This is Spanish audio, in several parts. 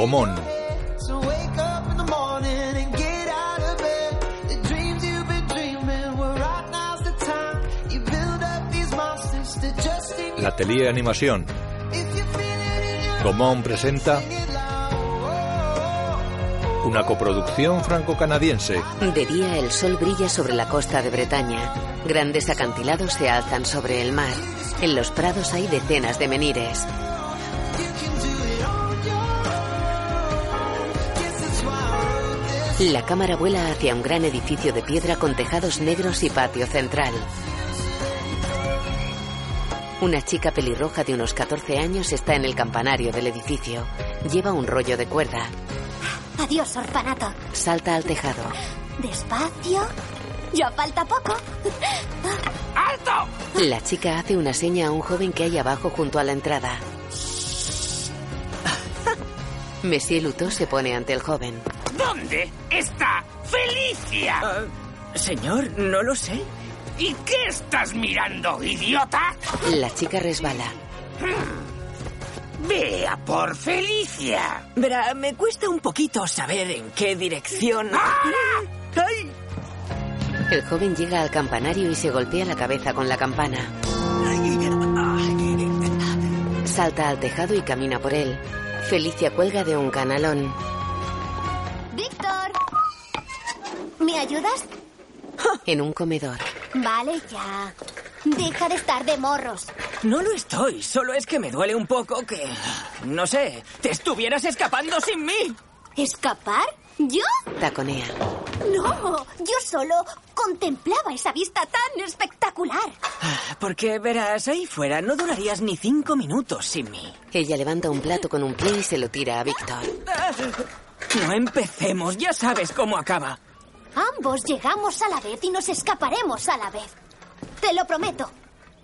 Gomón. La Atelier Animación. Gomón presenta una coproducción franco-canadiense. De día el sol brilla sobre la costa de Bretaña. Grandes acantilados se alzan sobre el mar. En los prados hay decenas de menires. La cámara vuela hacia un gran edificio de piedra con tejados negros y patio central. Una chica pelirroja de unos 14 años está en el campanario del edificio. Lleva un rollo de cuerda. Adiós, orfanato. Salta al tejado. Despacio. Ya falta poco. La chica hace una seña a un joven que hay abajo junto a la entrada. Monsieur Luto se pone ante el joven. ¿Dónde está Felicia? Ah, señor, no lo sé. ¿Y qué estás mirando, idiota? La chica resbala. Vea por Felicia. Verá, me cuesta un poquito saber en qué dirección. ¡Ay! El joven llega al campanario y se golpea la cabeza con la campana. Salta al tejado y camina por él. Felicia cuelga de un canalón. Víctor. ¿Me ayudas? En un comedor. Vale, ya. Deja de estar de morros. No lo estoy, solo es que me duele un poco que... No sé, te estuvieras escapando sin mí. ¿Escapar? ¿Yo? Taconea. No, yo solo contemplaba esa vista tan espectacular. Porque verás, ahí fuera no durarías ni cinco minutos sin mí. Ella levanta un plato con un pie y se lo tira a Víctor. No empecemos, ya sabes cómo acaba. Ambos llegamos a la vez y nos escaparemos a la vez. Te lo prometo.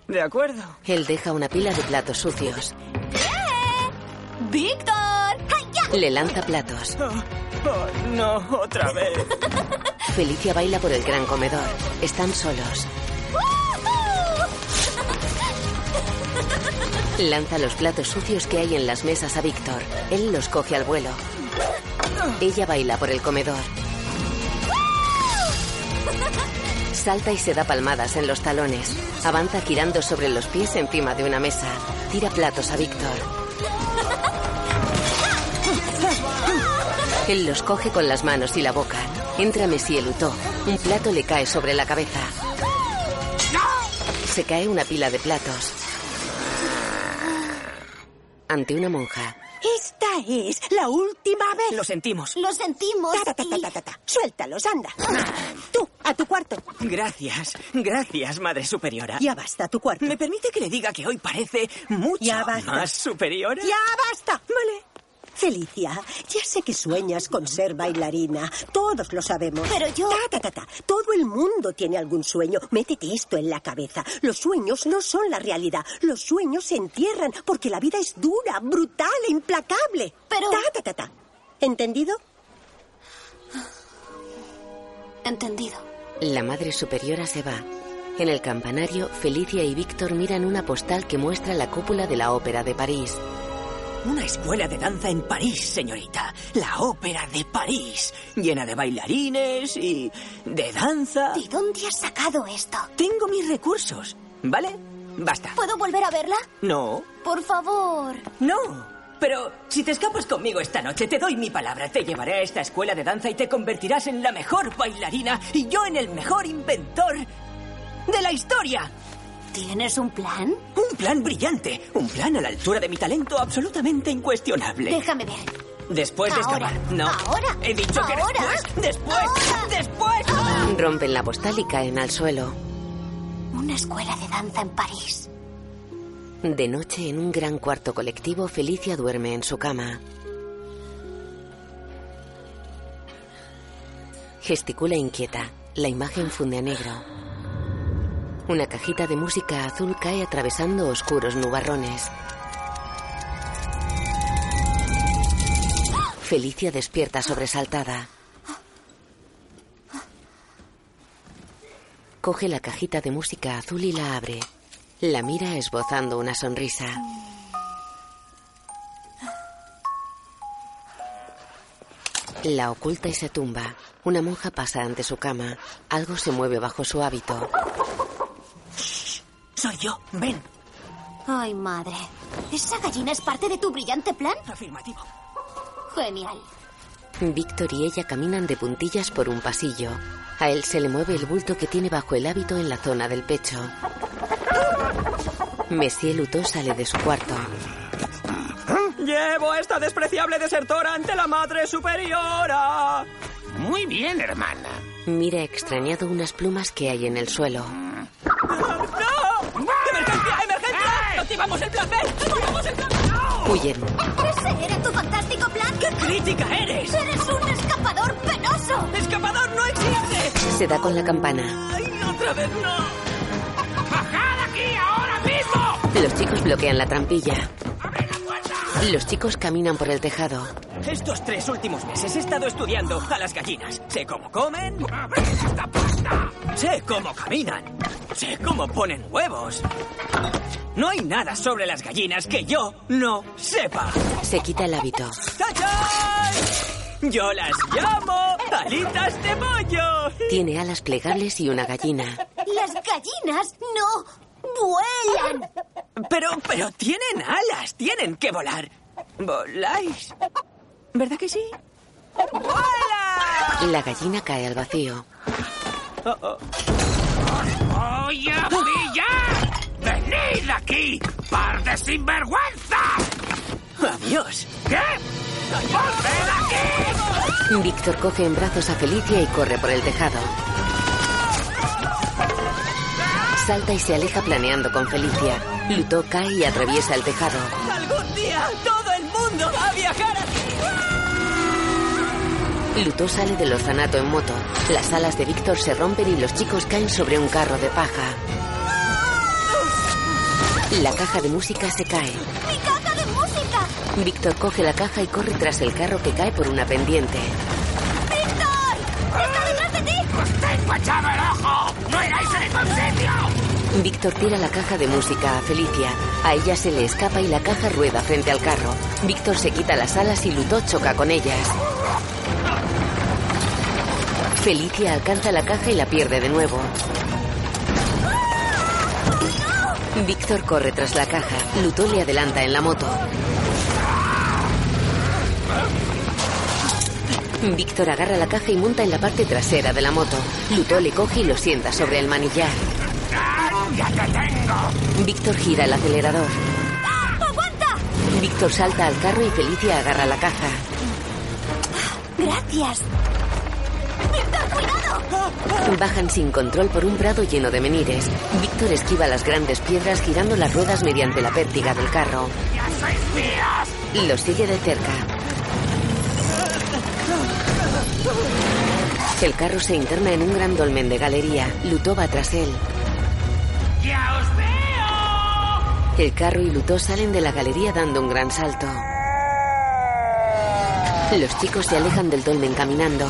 De acuerdo. Él deja una pila de platos sucios. ¡Víctor! ¡Ay, ya! Le lanza platos. Oh, oh, no, otra vez. Felicia baila por el gran comedor. Están solos. Lanza los platos sucios que hay en las mesas a Víctor. Él los coge al vuelo. Ella baila por el comedor. Salta y se da palmadas en los talones. Avanza girando sobre los pies encima de una mesa. Tira platos a Víctor. Él los coge con las manos y la boca. Entra Monsieur Luto. Un plato le cae sobre la cabeza. Se cae una pila de platos. Ante una monja. Esta es la última vez. Lo sentimos. Lo sentimos. Ta, ta, ta. Suéltalos, anda. Tú, a tu cuarto. Gracias, gracias, Madre Superiora. Ya basta, a tu cuarto. ¿Me permite que le diga que hoy parece mucho Ya basta. más superiora? ¡Ya basta! Vale. Felicia, ya sé que sueñas con ser bailarina. Todos lo sabemos. Pero yo- Ta, ta, ta, ta. Todo el mundo tiene algún sueño. Métete esto en la cabeza. Los sueños no son la realidad. Los sueños se entierran porque la vida es dura, brutal e implacable. Pero- Ta, ta, ta, ta. ¿Entendido? Entendido. La madre superiora se va. En el campanario, Felicia y Víctor miran una postal que muestra la cúpula de la ópera de París. Una escuela de danza en París, señorita. La ópera de París. Llena de bailarines y de danza. ¿De dónde has sacado esto? Tengo mis recursos, ¿vale? Basta. ¿Puedo volver a verla? No, Por favor. no. Pero si te escapas conmigo esta noche, te doy mi palabra. Te llevaré a esta escuela de danza y te convertirás en la mejor bailarina y yo en el mejor inventor de la historia. ¿Tienes un plan? Un plan brillante. Un plan a la altura de mi talento absolutamente incuestionable. Déjame ver. Después de Ahora, escapar. No. ahora, He dicho que después. Después. ahora. Después. Rompen la postal y caen al suelo. Una escuela de danza en París. De noche, en un gran cuarto colectivo, Felicia duerme en su cama. Gesticula inquieta. La imagen funde a negro. Una cajita de música azul cae atravesando oscuros nubarrones. Felicia despierta sobresaltada. Coge la cajita de música azul y la abre. La mira esbozando una sonrisa. La oculta y se tumba. Una monja pasa ante su cama. Algo se mueve bajo su hábito. Soy yo. Ven. Ay, madre. ¿Esa gallina es parte de tu brillante plan? Afirmativo. Genial. Víctor y ella caminan de puntillas por un pasillo. A él se le mueve el bulto que tiene bajo el hábito en la zona del pecho. Monsieur Luto sale de su cuarto. Llevo a esta despreciable desertora ante la madre superiora. Muy bien, hermana. Mira extrañado unas plumas que hay en el suelo. Huyen. ¿Ese era tu fantástico plan? ¡Qué crítica eres! ¡Eres un escapador penoso! ¡Escapador no existe! Se da con la campana. ¡Ay, otra vez no! ¡Bajad aquí ahora mismo! Los chicos bloquean la trampilla. ¡Abrid la puerta! Los chicos caminan por el tejado. Estos tres últimos meses he estado estudiando a las gallinas. Sé cómo comen, ¡Abrid esta puerta! sé cómo caminan, sé cómo ponen huevos. No hay nada sobre las gallinas que yo no sepa. Se quita el hábito. ¡Tachán! Yo las llamo alitas de pollo. Tiene alas plegables y una gallina. Las gallinas no vuelan. Pero, pero tienen alas, tienen que volar. ¿Voláis? ¿Verdad que sí? ¡Vuela! La gallina cae al vacío. Oh, oh. ¡Voy a pillar! ¡Venid aquí, par de sinvergüenzas! Adiós. ¿Qué? ¡Volved aquí! Víctor coge en brazos a Felicia y corre por el tejado. Salta y se aleja planeando con Felicia. Lutó cae y atraviesa el tejado. Algún día todo el mundo va a viajar aquí. Lutó sale del orfanato en moto. Las alas de Víctor se rompen y los chicos caen sobre un carro de paja. La caja de música se cae. ¡Mi caja de música! Víctor coge la caja y corre tras el carro que cae por una pendiente. ¡Víctor! ¡Está detrás de ti! ¡Os tengo echado el ojo! ¡No iráis a ningún sitio! Víctor tira la caja de música a Felicia. A ella se le escapa y la caja rueda frente al carro. Víctor se quita las alas y Lutó choca con ellas. Felicia alcanza la caja y la pierde de nuevo. Víctor corre tras la caja. Lutó le adelanta en la moto. Víctor agarra la caja y monta en la parte trasera de la moto. Lutó le coge y lo sienta sobre el manillar. ¡Ya te tengo! Víctor gira el acelerador. ¡Aguanta! Víctor salta al carro y Felicia agarra la caja. Gracias. Bajan sin control por un prado lleno de menires. Víctor esquiva las grandes piedras girando las ruedas mediante la pértiga del carro. ¡Ya sois! Lo sigue de cerca. El carro se interna en un gran dolmen de galería. Lutó va tras él. ¡Ya os veo! El carro y Lutó salen de la galería dando un gran salto. Los chicos se alejan del dolmen caminando.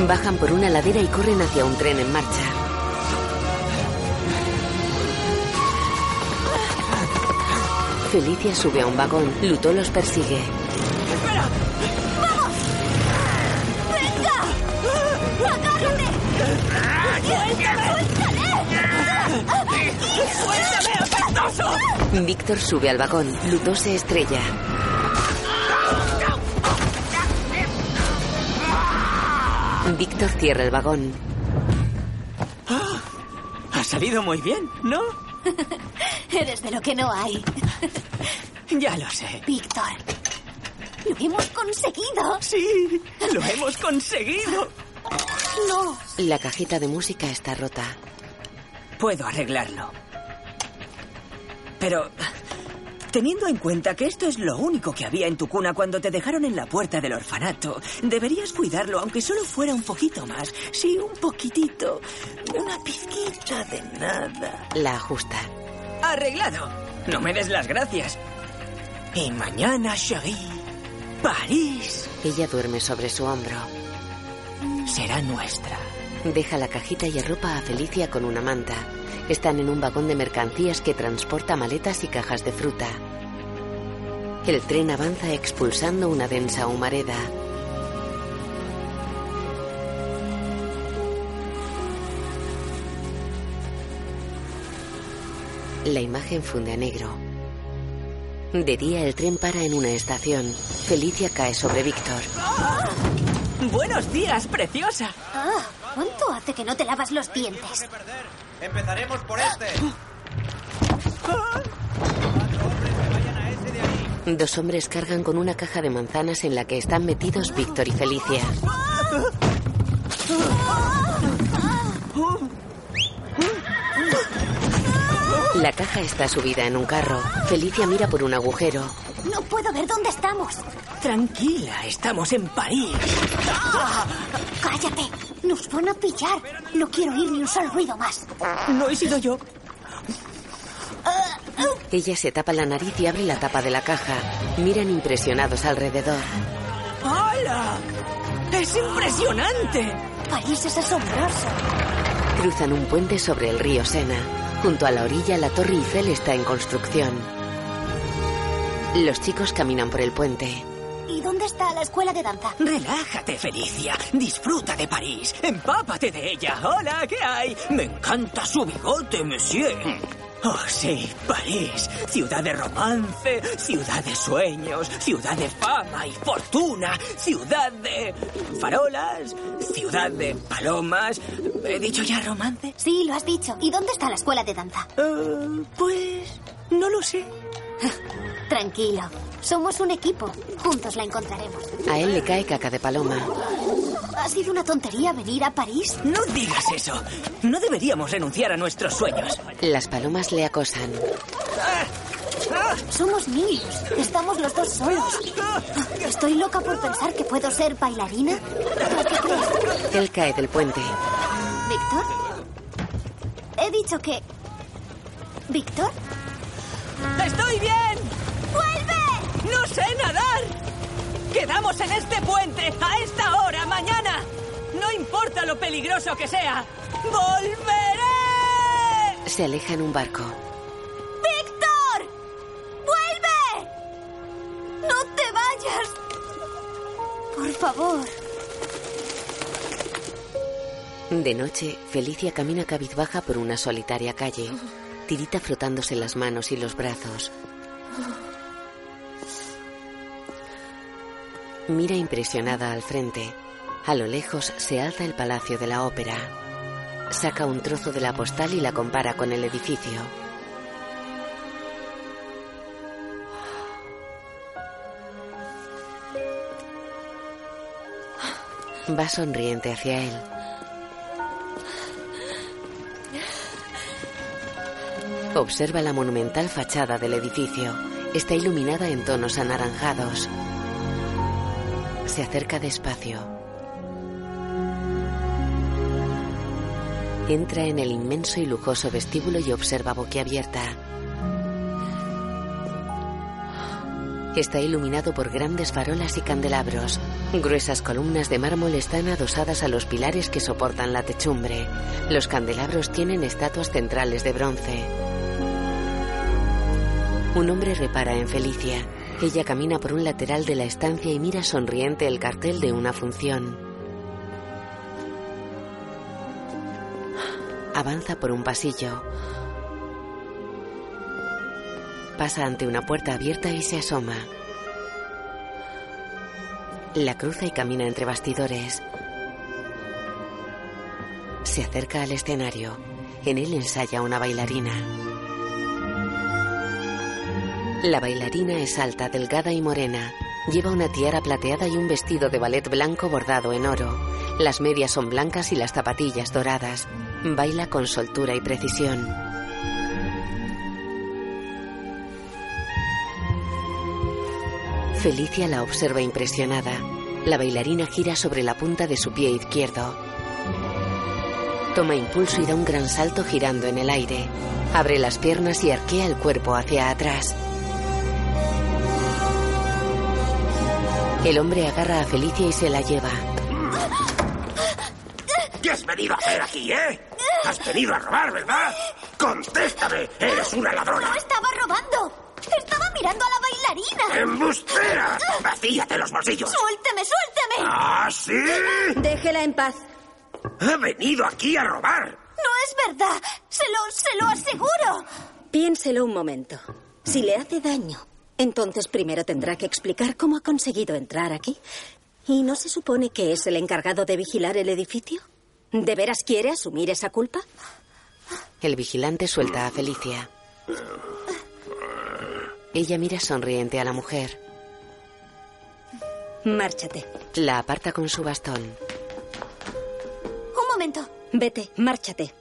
¡Vamos! Bajan por una ladera y corren hacia un tren en marcha. Felicia sube a un vagón. Lutó los persigue. ¡Espera! ¡Venga! ¡Agárrate! ¡Suéltame, apestoso! Víctor sube al vagón. Lutó se estrella. Víctor cierra el vagón. Ha salido muy bien, ¿no? Eres de lo que no hay. Ya lo sé. Víctor, lo hemos conseguido. Sí, lo hemos conseguido. No. La cajita de música está rota. Puedo arreglarlo. Pero, teniendo en cuenta que esto es lo único que había en tu cuna cuando te dejaron en la puerta del orfanato, deberías cuidarlo, aunque solo fuera un poquito más. Sí, un poquitito. Una pizquita de nada. La ajusta. Arreglado. No me des las gracias. Y mañana, Cherie, París Ella duerme sobre su hombro. será nuestra. Deja la cajita y arropa a Felicia con una manta. Están en un vagón de mercancías que transporta maletas y cajas de fruta. El tren avanza expulsando una densa humareda. La imagen funde a negro. De día el tren para en una estación. Felicia cae sobre Víctor. Buenos días, preciosa. Ah, ¿cuánto hace que no te lavas los dientes? Empezaremos por este. Dos hombres cargan con una caja de manzanas en la que están metidos Víctor y Felicia. La caja está subida en un carro. Felicia mira por un agujero. No puedo ver dónde estamos. Tranquila, estamos en París. Cállate. Nos van a pillar. No quiero oír ni un solo ruido más. No he sido yo. Ella se tapa la nariz y abre la tapa de la caja. Miran impresionados alrededor. ¡Hala! ¡Es impresionante! París es asombroso. Cruzan un puente sobre el río Sena. Junto a la orilla, la Torre Eiffel está en construcción. Los chicos caminan por el puente. ¿Y dónde está la escuela de danza? Relájate, Felicia. Disfruta de París. Empápate de ella. Hola, ¿qué hay? Me encanta su bigote, monsieur. Oh, sí, París. Ciudad de romance, ciudad de sueños, ciudad de fama y fortuna, ciudad de farolas, ciudad de palomas. ¿He dicho ya romance? Sí, lo has dicho. ¿Y dónde está la escuela de danza? Eh, pues no lo sé. Tranquilo. Somos un equipo. Juntos la encontraremos. A él le cae caca de paloma. ¿Ha sido una tontería venir a París? No digas eso. No deberíamos renunciar a nuestros sueños. Las palomas le acosan. Somos niños. Estamos los dos solos. Estoy loca por pensar que puedo ser bailarina. ¿Tú qué crees? Él cae del puente. ¿Víctor? He dicho que... ¿Víctor? ¡Estoy bien! ¡Vuelve! ¡No sé nadar! ¡Quedamos en este puente a esta hora mañana! No importa lo peligroso que sea. ¡Volveré! Se aleja en un barco. ¡Víctor! ¡Vuelve! ¡No te vayas! Por favor. De noche, Felicia camina cabizbaja por una solitaria calle. Tirita frotándose las manos y los brazos. Mira impresionada al frente. A lo lejos se alza el Palacio de la Ópera. Saca un trozo de la postal y la compara con el edificio. Va sonriente hacia él. Observa la monumental fachada del edificio. Está iluminada en tonos anaranjados. Se acerca despacio. Entra en el inmenso y lujoso vestíbulo y observa boquiabierta. Está iluminado por grandes farolas y candelabros. Gruesas columnas de mármol están adosadas a los pilares que soportan la techumbre. Los candelabros tienen estatuas centrales de bronce. Un hombre repara en Felicia. Ella camina por un lateral de la estancia y mira sonriente el cartel de una función. Avanza por un pasillo. Pasa ante una puerta abierta y se asoma. La cruza y camina entre bastidores. Se acerca al escenario. En él ensaya una bailarina. La bailarina es alta, delgada y morena. Lleva una tiara plateada y un vestido de ballet blanco bordado en oro. Las medias son blancas y las zapatillas doradas. Baila con soltura y precisión. Felicia la observa impresionada. La bailarina gira sobre la punta de su pie izquierdo. Toma impulso y da un gran salto girando en el aire. Abre las piernas y arquea el cuerpo hacia atrás. El hombre agarra a Felicia y se la lleva. ¿Qué has venido a hacer aquí, eh? ¿Has venido a robar, verdad? ¡Contéstame! ¡Eres una ladrona! ¡No estaba robando! ¡Estaba mirando a la bailarina! ¡Embustera! ¡Vacíate los bolsillos! ¡Suélteme, suélteme! ¿Ah, sí? Déjela en paz. ¡Ha venido aquí a robar! No es verdad. Se lo, se lo aseguro. Piénselo un momento. Si le hace daño, entonces primero tendrá que explicar cómo ha conseguido entrar aquí. ¿Y no se supone que es el encargado de vigilar el edificio? ¿De veras quiere asumir esa culpa? El vigilante suelta a Felicia. Ella mira sonriente a la mujer. Márchate. La aparta con su bastón. Un momento. Vete, márchate.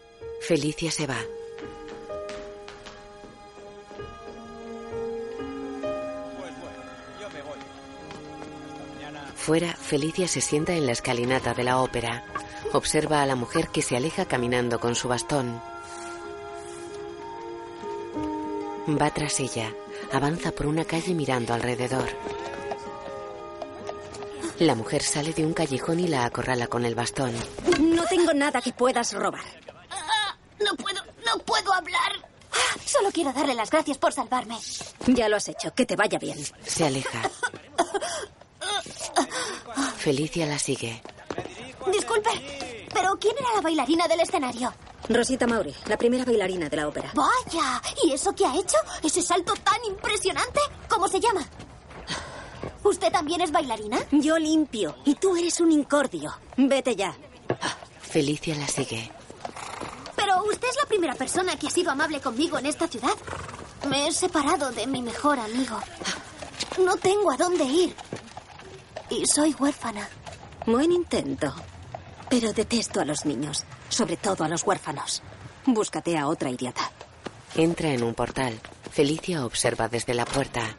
Felicia se va. Fuera, Felicia se sienta en la escalinata de la ópera. Observa a la mujer que se aleja caminando con su bastón. Va tras ella. Avanza por una calle mirando alrededor. La mujer sale de un callejón y la acorrala con el bastón. No tengo nada que puedas robar. Ah, no puedo, no puedo hablar. Ah, Solo quiero darle las gracias por salvarme. Ya lo has hecho. Que te vaya bien. Se aleja. Felicia la sigue. Disculpe, pero ¿quién era la bailarina del escenario? Rosita Mauri, la primera bailarina de la ópera. Vaya, ¿y eso qué ha hecho? ¿Ese salto tan impresionante? ¿Cómo se llama? ¿Usted también es bailarina? Yo limpio y tú eres un incordio. Vete ya. Felicia la sigue. Pero usted es la primera persona que ha sido amable conmigo en esta ciudad. Me he separado de mi mejor amigo. No tengo a dónde ir. Y soy huérfana. Buen intento. Pero detesto a los niños, sobre todo a los huérfanos. Búscate a otra idiota. Entra en un portal. Felicia observa desde la puerta.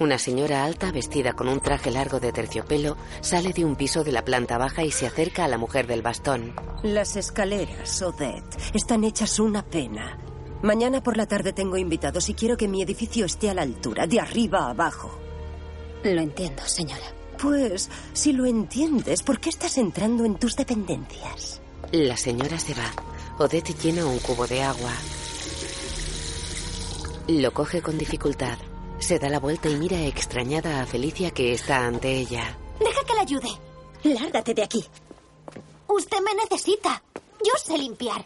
Una señora alta, vestida con un traje largo de terciopelo, sale de un piso de la planta baja y se acerca a la mujer del bastón. Las escaleras, Odette, están hechas una pena. Mañana por la tarde tengo invitados y quiero que mi edificio esté a la altura, de arriba a abajo. Lo entiendo, señora. Pues, si lo entiendes, ¿por qué estás entrando en tus dependencias? La señora se va. Odette llena un cubo de agua. Lo coge con dificultad. Se da la vuelta y mira extrañada a Felicia que está ante ella. Deja que la ayude. Lárgate de aquí. Usted me necesita. Yo sé limpiar.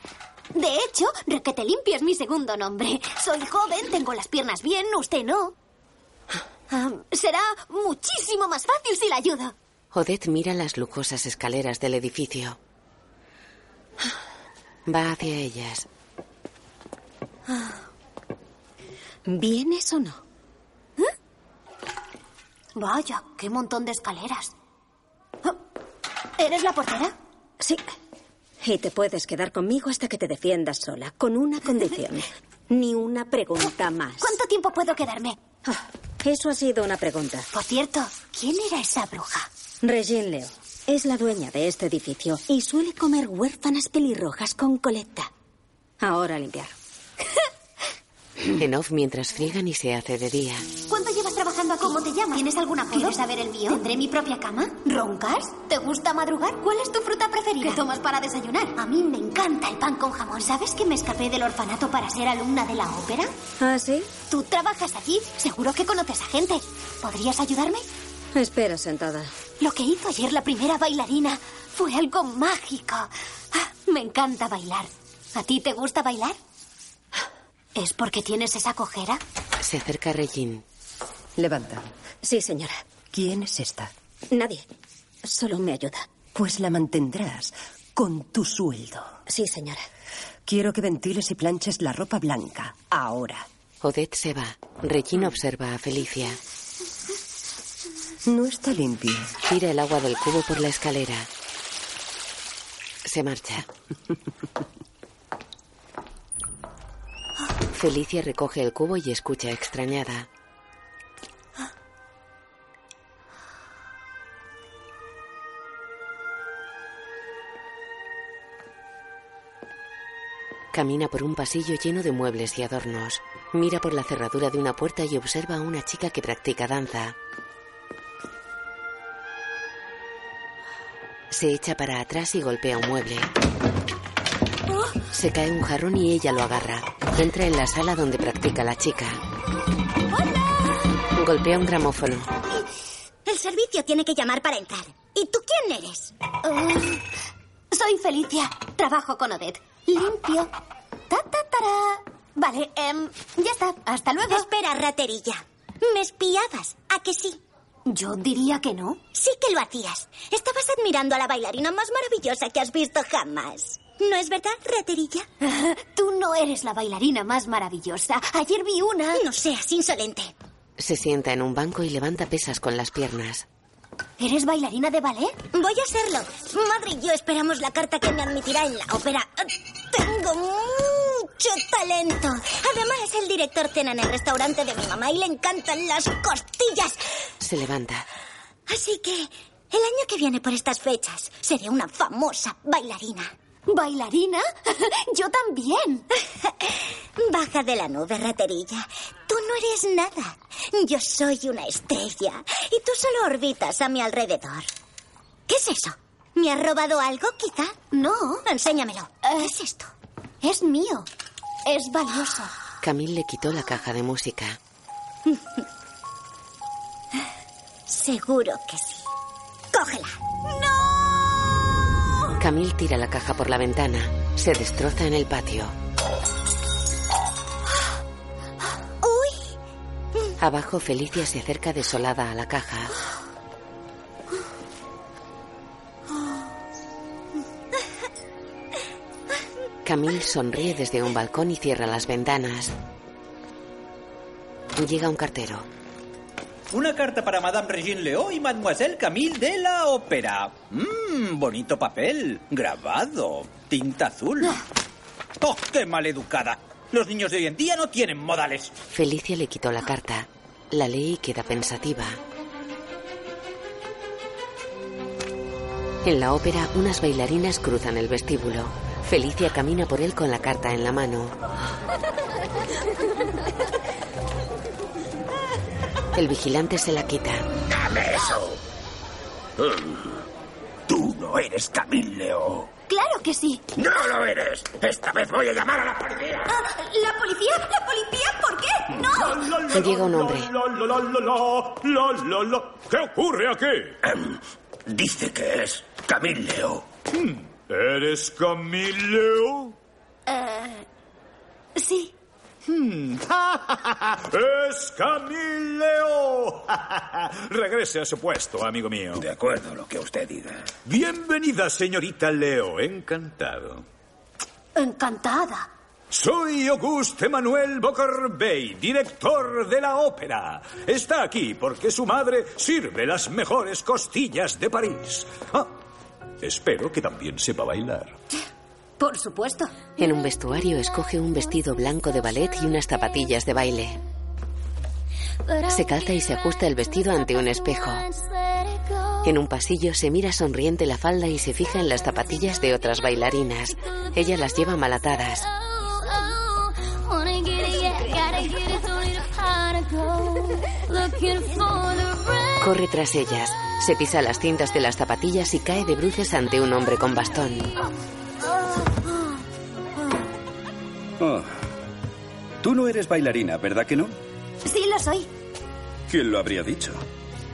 De hecho, Requete Limpia es mi segundo nombre. Soy joven, tengo las piernas bien, usted no. Será muchísimo más fácil si la ayudo. Odette mira las lujosas escaleras del edificio. Va hacia ellas. ¿Vienes o no? Vaya, qué montón de escaleras. ¿Eres la portera? Sí. Y te puedes quedar conmigo hasta que te defiendas sola, con una condición. Ni una pregunta más. ¿Cuánto tiempo puedo quedarme? Ah, eso ha sido una pregunta. Por cierto, ¿quién era esa bruja? Regine Leo. Es la dueña de este edificio y suele comer huérfanas pelirrojas con coleta. Ahora a limpiar. En off mientras friegan y se hace de día. ¿Cómo te llamas? ¿Tienes algún apodo? ¿Quieres saber el mío? ¿Tendré mi propia cama? ¿Roncas? ¿Te gusta madrugar? ¿Cuál es tu fruta preferida? ¿Qué tomas para desayunar? A mí me encanta el pan con jamón. ¿Sabes que me escapé del orfanato para ser alumna de la ópera? ¿Ah, sí? Tú trabajas allí. Seguro que conoces a gente. ¿Podrías ayudarme? Espera sentada. Lo que hizo ayer la primera bailarina fue algo mágico. Ah, me encanta bailar. ¿A ti te gusta bailar? ¿Es porque tienes esa cojera? Se acerca Regine. Levanta. Sí, señora. ¿Quién es esta? Nadie. Solo me ayuda. Pues la mantendrás con tu sueldo. Sí, señora. Quiero que ventiles y planches la ropa blanca. Ahora. Odette se va. Regine observa a Felicia. No está limpio. Tira el agua del cubo por la escalera. Se marcha. Felicia recoge el cubo y escucha extrañada. Camina por un pasillo lleno de muebles y adornos. Mira por la cerradura de una puerta y observa a una chica que practica danza. Se echa para atrás y golpea un mueble. Se cae un jarrón y ella lo agarra. Entra en la sala donde practica la chica. Golpea un gramófono. El servicio tiene que llamar para entrar. ¿Y tú quién eres? Oh, soy Felicia. Trabajo con Odette. Limpio. Ta, ta, tará. Vale, em, ya está. Hasta luego. Espera, raterilla. Me espiabas. ¿A que sí? Yo diría que no. Sí que lo hacías. Estabas admirando a la bailarina más maravillosa que has visto jamás. ¿No es verdad, raterilla? Tú no eres la bailarina más maravillosa. Ayer vi una. No seas insolente. Se sienta en un banco y levanta pesas con las piernas. ¿Eres bailarina de ballet? Voy a serlo. Madre y yo esperamos la carta que me admitirá en la ópera. Tengo mucho talento. Además, el director cena en el restaurante de mi mamá y le encantan las costillas. Se levanta. Así que, el año que viene por estas fechas, seré una famosa bailarina. ¿Bailarina? Yo también. Baja de la nube, raterilla. Tú no eres nada. Yo soy una estrella y tú solo orbitas a mi alrededor. ¿Qué es eso? ¿Me has robado algo, quizá? No. Enséñamelo. ¿Qué es esto? Es mío. Es valioso. Camille le quitó la caja de música. Seguro que sí. Camille tira la caja por la ventana. Se destroza en el patio. ¡Uy! Abajo, Felicia se acerca desolada a la caja. Camille sonríe desde un balcón y cierra las ventanas. Llega un cartero. Una carta para Madame Regine Leo y Mademoiselle Camille de la Ópera. Mmm, bonito papel. Grabado. Tinta azul. ¡Oh, qué maleducada! Los niños de hoy en día no tienen modales. Felicia le quitó la carta. La lee y queda pensativa. En la ópera, unas bailarinas cruzan el vestíbulo. Felicia camina por él con la carta en la mano. El vigilante se la quita. ¡Dame eso! Mm, Tú no eres Camille Leo. Claro que sí. ¡No lo eres! Esta vez voy a llamar a la policía. Ah, ¿La policía? ¿La policía? ¿Por qué? ¡No! Llega un hombre. ¿Qué ocurre aquí? Em, dice que es Camille Leo. ¿Eres Camille Leo? Eh, sí. ¡Es Camille Leo! Regrese a su puesto, amigo mío. De acuerdo, lo que usted diga. Bienvenida, señorita Leo. Encantado. Encantada. Soy Auguste Manuel Boccorbey, director de la ópera. Está aquí porque su madre sirve las mejores costillas de París. Ah, espero que también sepa bailar. Por supuesto. En un vestuario escoge un vestido blanco de ballet y unas zapatillas de baile. Se calza y se ajusta el vestido ante un espejo. En un pasillo se mira sonriente la falda y se fija en las zapatillas de otras bailarinas. Ella las lleva mal atadas. Corre tras ellas. Se pisa las cintas de las zapatillas y cae de bruces ante un hombre con bastón. Oh. Tú no eres bailarina, ¿verdad que no? Sí, lo soy. ¿Quién lo habría dicho?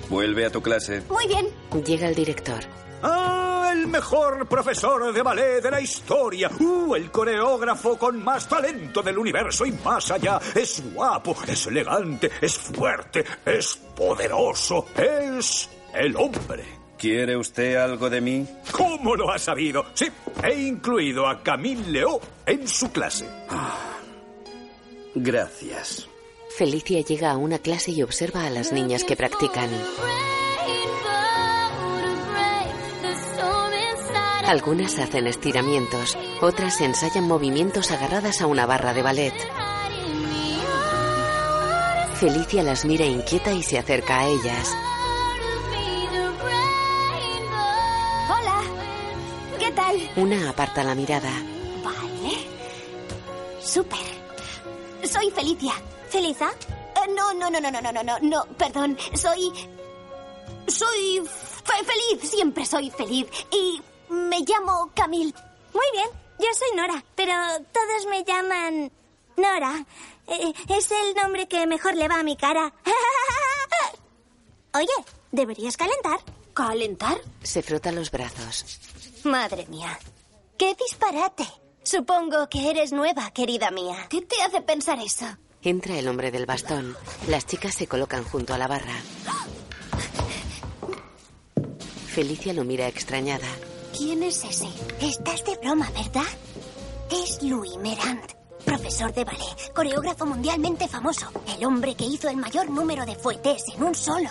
Vuelve a tu clase. Muy bien. Llega el director. ¡Ah! El mejor profesor de ballet de la historia. ¡Uh! El coreógrafo con más talento del universo y más allá. Es guapo, es elegante, es fuerte, es poderoso. Es el hombre. ¿Quiere usted algo de mí? ¿Cómo lo ha sabido? Sí, he incluido a Camille Leo en su clase. Gracias. Felicia llega a una clase y observa a las niñas que practican. Algunas hacen estiramientos, otras ensayan movimientos agarradas a una barra de ballet. Felicia las mira inquieta y se acerca a ellas. Una aparta la mirada. Vale. Súper. Soy Felicia. ¿Feliza? Eh, no, no, no, no, no, no, no, no, no, perdón. Soy... Soy fe- feliz, siempre soy feliz. Y me llamo Camille. Muy bien, yo soy Nora, pero todos me llaman Nora. Eh, es el nombre que mejor le va a mi cara. Oye, deberías calentar. ¿Calentar? Se frota los brazos. Madre mía. ¡Qué disparate! Supongo que eres nueva, querida mía. ¿Qué te hace pensar eso? Entra el hombre del bastón. Las chicas se colocan junto a la barra. Felicia lo mira extrañada. ¿Quién es ese? Estás de broma, ¿verdad? Es Louis Merand, profesor de ballet, coreógrafo mundialmente famoso, el hombre que hizo el mayor número de fuetes en un solo.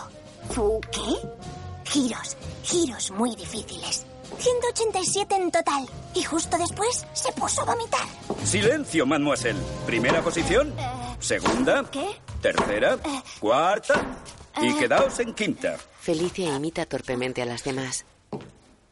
¿Fu qué? Giros, giros muy difíciles. 187 en total. Y justo después se puso a vomitar. Silencio, mademoiselle. Primera posición. Segunda. ¿Qué? Tercera. Cuarta. Y Eh. quedaos en quinta. Felicia imita torpemente a las demás.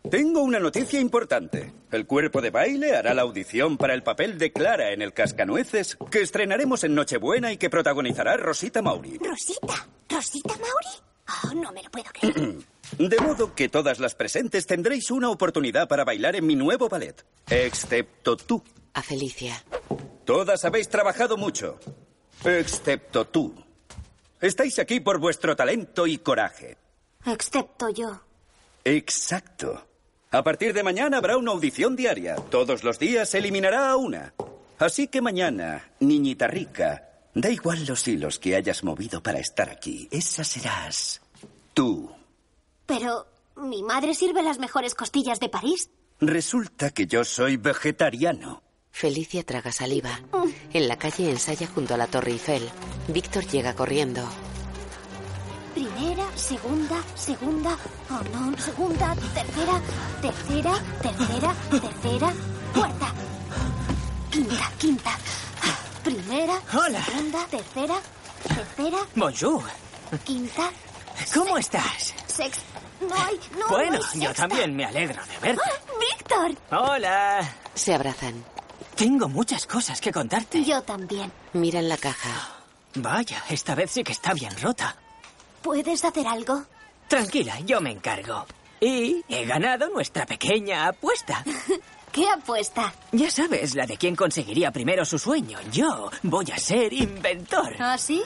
Tengo una noticia importante. El cuerpo de baile hará la audición para el papel de Clara en el Cascanueces, que estrenaremos en Nochebuena y que protagonizará Rosita Mauri. ¿Rosita? ¿Rosita Mauri? Oh, no me lo puedo creer. De modo que todas las presentes tendréis una oportunidad para bailar en mi nuevo ballet, excepto tú. A Felicia. Todas habéis trabajado mucho, excepto tú. Estáis aquí por vuestro talento y coraje. Excepto yo. Exacto. A partir de mañana habrá una audición diaria. Todos los días se eliminará a una. Así que mañana, niñita rica, da igual los hilos que hayas movido para estar aquí. Esa serás tú. Pero, ¿mi madre sirve las mejores costillas de París? Resulta que yo soy vegetariano. Felicia traga saliva. En la calle ensaya junto a la Torre Eiffel. Víctor llega corriendo. Primera, segunda, segunda, oh no, segunda, tercera, tercera, tercera, tercera, cuarta. Quinta, quinta. Primera, Hola. segunda, tercera, tercera, Bonjour. quinta, ¿Cómo estás? No hay, no, bueno, no hay yo también me alegro de verte. ¡Ah, ¡Víctor! Hola. Se abrazan. Tengo muchas cosas que contarte. Yo también. Miran la caja. Vaya, esta vez sí que está bien rota. ¿Puedes hacer algo? Tranquila, yo me encargo. Y he ganado nuestra pequeña apuesta. ¿Qué apuesta? Ya sabes, la de quién conseguiría primero su sueño. Yo voy a ser inventor. ¿Ah, sí?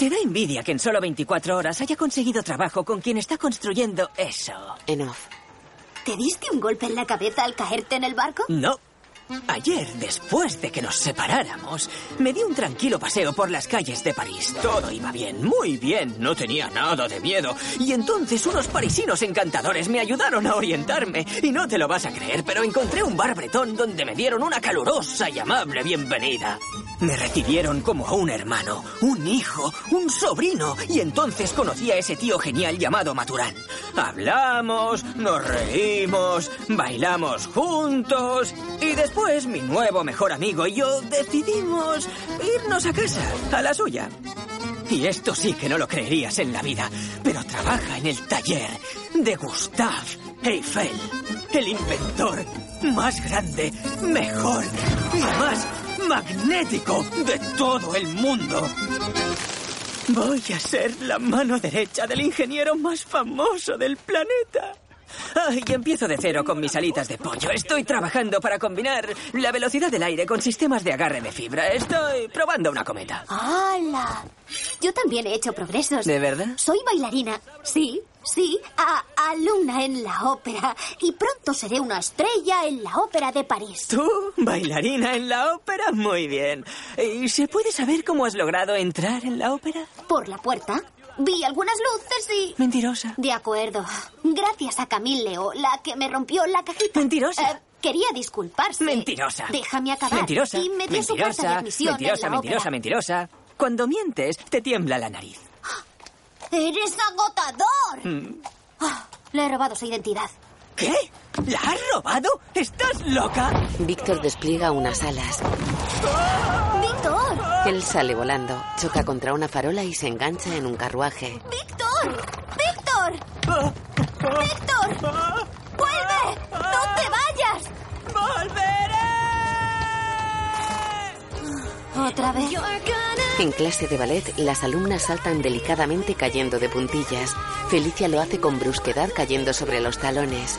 Te da envidia que en solo 24 horas haya conseguido trabajo con quien está construyendo eso. En off. ¿Te diste un golpe en la cabeza al caerte en el barco? No. Ayer, después de que nos separáramos, me di un tranquilo paseo por las calles de París. Todo iba bien, muy bien, no tenía nada de miedo. Y entonces unos parisinos encantadores me ayudaron a orientarme. Y no te lo vas a creer, pero encontré un bar bretón donde me dieron una calurosa y amable bienvenida. Me recibieron como a un hermano, un hijo, un sobrino. Y entonces conocí a ese tío genial llamado Maturán. Hablamos, nos reímos, bailamos juntos. Y después mi nuevo mejor amigo y yo decidimos irnos a casa, a la suya. Y esto sí que no lo creerías en la vida, pero trabaja en el taller de Gustave Eiffel, el inventor más grande, mejor y más magnético de todo el mundo. Voy a ser la mano derecha del ingeniero más famoso del planeta. Ay, y empiezo de cero con mis alitas de pollo. Estoy trabajando para combinar la velocidad del aire con sistemas de agarre de fibra. Estoy probando una cometa. ¡Hala! Yo también he hecho progresos. ¿De verdad? Soy bailarina. Sí, sí, a- alumna en la ópera. Y pronto seré una estrella en la ópera de París. ¿Tú? ¿Bailarina en la ópera? Muy bien. ¿Y se puede saber cómo has logrado entrar en la ópera? Por la puerta. Vi algunas luces y... Mentirosa. De acuerdo. Gracias a Camille Leo, la que me rompió la cajita. Mentirosa. Eh, quería disculparse. Mentirosa. Déjame acabar. Mentirosa. Y me dio su carta de mentirosa. admisión Mentirosa, en la mentirosa, ópera. mentirosa. Cuando mientes, te tiembla la nariz. ¡Eres agotador! Mm. Ah, le he robado su identidad. ¿Qué? ¿La has robado? ¿Estás loca? Víctor despliega unas alas. ¡Víctor! Él sale volando, choca contra una farola y se engancha en un carruaje. ¡Víctor! ¡Víctor! ¡Víctor! ¡Vuelve! ¡No te vayas! ¡Volveré! ¿Otra vez? En clase de ballet, las alumnas saltan delicadamente cayendo de puntillas. Felicia lo hace con brusquedad cayendo sobre los talones.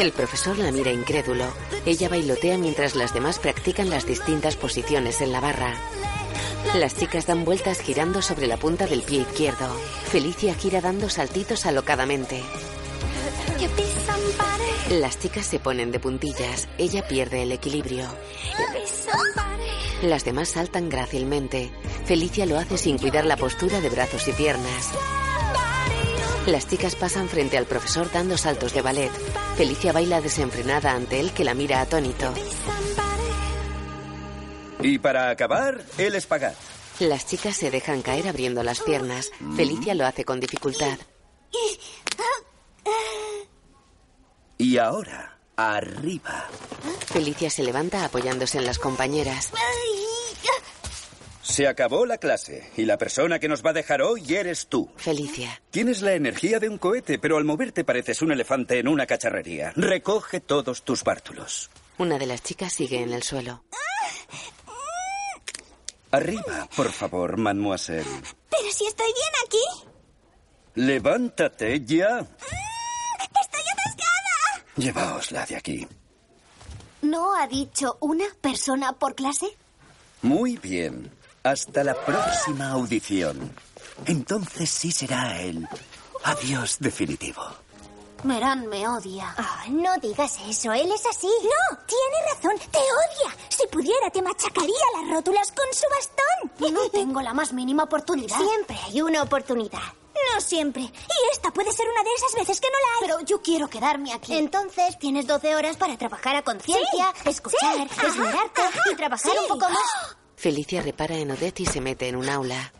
El profesor la mira incrédulo. Ella bailotea mientras las demás practican las distintas posiciones en la barra. Las chicas dan vueltas girando sobre la punta del pie izquierdo. Felicia gira dando saltitos alocadamente. Las chicas se ponen de puntillas. Ella pierde el equilibrio. Las demás saltan grácilmente. Felicia lo hace sin cuidar la postura de brazos y piernas. Las chicas pasan frente al profesor dando saltos de ballet. Felicia baila desenfrenada ante él que la mira atónito. Y para acabar, el espagat. Las chicas se dejan caer abriendo las piernas. Felicia lo hace con dificultad. Y ahora, arriba. Felicia se levanta apoyándose en las compañeras. Se acabó la clase y la persona que nos va a dejar hoy eres tú. Felicia. Tienes la energía de un cohete, pero al moverte pareces un elefante en una cacharrería. Recoge todos tus bártulos. Una de las chicas sigue en el suelo. Arriba, por favor, mademoiselle. Pero si estoy bien aquí. Levántate ya. ¡Estoy atascada! Llevaosla de aquí. ¿No ha dicho una persona por clase? Muy bien. Hasta la próxima audición. Entonces sí será el adiós definitivo. Merán me odia. Ah, no digas eso, él es así. No, tiene razón, te odia. Si pudiera, te machacaría las rótulas con su bastón. No tengo la más mínima oportunidad. Siempre hay una oportunidad. No siempre. Y esta puede ser una de esas veces que no la hay. Pero yo quiero quedarme aquí. Entonces tienes 12 horas para trabajar a conciencia, Sí, escuchar, sí, ajá, esmerarte ajá, y trabajar sí. un poco más. Felicia repara en Odette y se mete en un aula.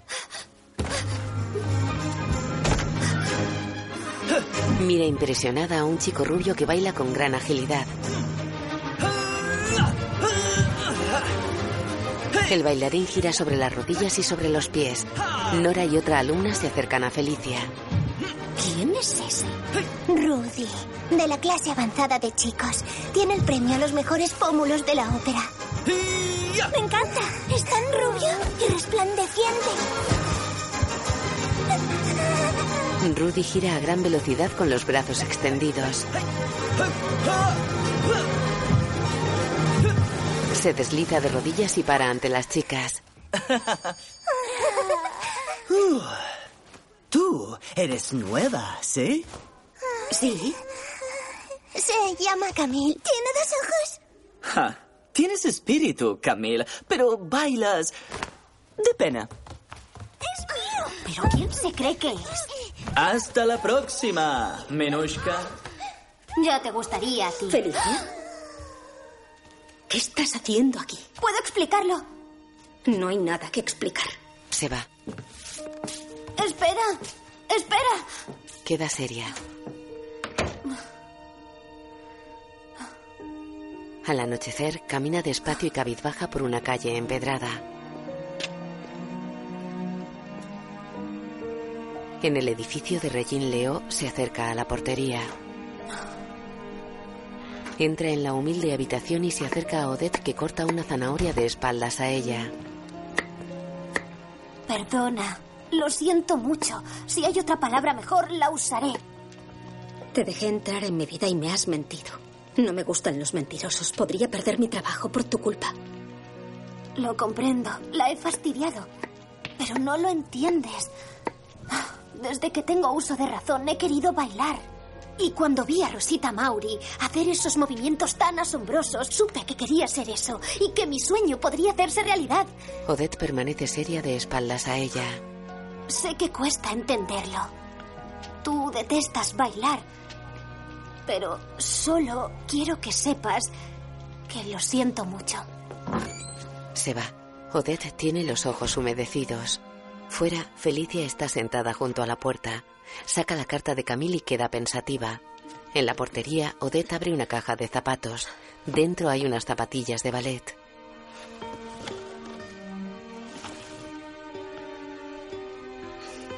Mira impresionada a un chico rubio que baila con gran agilidad. El bailarín gira sobre las rodillas y sobre los pies. Nora y otra alumna se acercan a Felicia. ¿Quién es ese? Rudy, de la clase avanzada de chicos. Tiene el premio a los mejores pómulos de la ópera. Me encanta. Es tan rubio y resplandeciente. Rudy gira a gran velocidad con los brazos extendidos. Se desliza de rodillas y para ante las chicas. Uh, tú eres nueva, ¿sí? Sí. Se llama Camille. Tiene dos ojos. Ja, tienes espíritu, Camille, pero bailas de pena. Es mío. ¿Pero quién se cree que es? Hasta la próxima, Menushka. Ya te gustaría a ti. ¿Felicia? ¿Qué estás haciendo aquí? ¿Puedo explicarlo? No hay nada que explicar. Se va. Espera. Espera. Queda seria. Al anochecer, camina despacio y cabizbaja por una calle empedrada. En el edificio de Regine Leo se acerca a la portería. Entra en la humilde habitación y se acerca a Odette que corta una zanahoria de espaldas a ella. Perdona. Lo siento mucho. Si hay otra palabra mejor, la usaré. Te dejé entrar en mi vida y me has mentido. No me gustan los mentirosos. Podría perder mi trabajo por tu culpa. Lo comprendo. La he fastidiado. Pero no lo entiendes. Desde que tengo uso de razón he querido bailar. Y cuando vi a Rosita Mauri hacer esos movimientos tan asombrosos, supe que quería ser eso y que mi sueño podría hacerse realidad. Odette permanece seria de espaldas a ella. Sé que cuesta entenderlo. Tú detestas bailar. Pero solo quiero que sepas que lo siento mucho. Se va. Odette tiene los ojos humedecidos. Fuera, Felicia está sentada junto a la puerta. Saca la carta de Camille y queda pensativa. En la portería, Odette abre una caja de zapatos. Dentro hay unas zapatillas de ballet.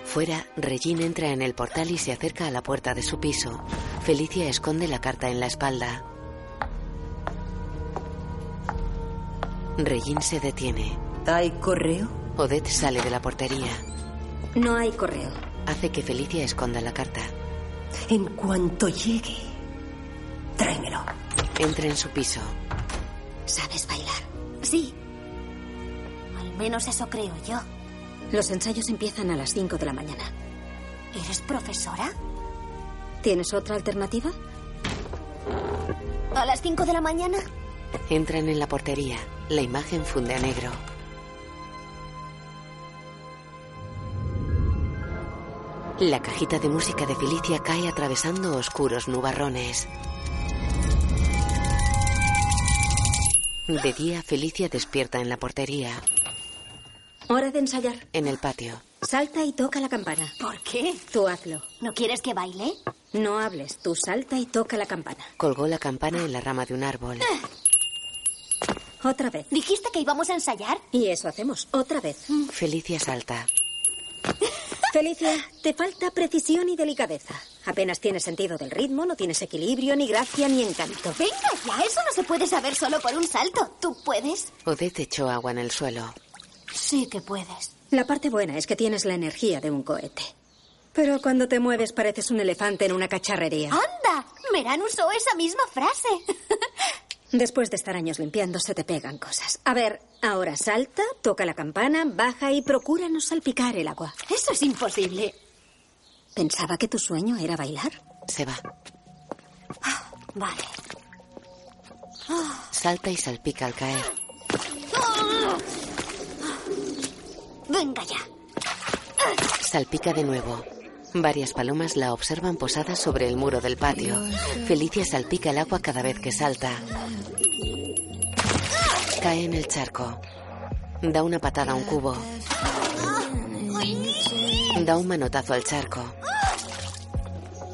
Fuera, Regine entra en el portal y se acerca a la puerta de su piso. Felicia esconde la carta en la espalda. Regine se detiene. ¿Hay correo? Odette sale de la portería. No hay correo. Hace que Felicia esconda la carta. En cuanto llegue, tráemelo. Entra en su piso. ¿Sabes bailar? Sí. Al menos eso creo yo. Los ensayos empiezan a las 5 de la mañana. ¿Eres profesora? ¿Tienes otra alternativa? ¿A las 5 de la mañana? Entran en la portería. La imagen funde a negro. La cajita de música de Felicia cae atravesando oscuros nubarrones. De día, Felicia despierta en la portería. Hora de ensayar. En el patio. Salta y toca la campana. ¿Por qué? Tú hazlo. ¿No quieres que baile? No hables. Tú salta y toca la campana. Colgó la campana en la rama de un árbol. Otra vez. ¿Dijiste que íbamos a ensayar? Y eso hacemos. Otra vez. Felicia salta. Felicia, te falta precisión y delicadeza. Apenas tienes sentido del ritmo, no tienes equilibrio, ni gracia, ni encanto. Venga ya, eso no se puede saber solo por un salto. ¿Tú puedes? Odette echó agua en el suelo. Sí que puedes. La parte buena es que tienes la energía de un cohete. Pero cuando te mueves pareces un elefante en una cacharrería. ¡Anda! Merán usó esa misma frase. Después de estar años limpiando, se te pegan cosas. A ver, ahora salta, toca la campana, baja y procura no salpicar el agua. Eso es imposible. Pensaba que tu sueño era bailar. Se va. Vale. Salta y salpica al caer. Venga ya. Salpica de nuevo. Varias palomas la observan posada sobre el muro del patio. Felicia salpica el agua cada vez que salta. Cae en el charco. Da una patada a un cubo. Da un manotazo al charco.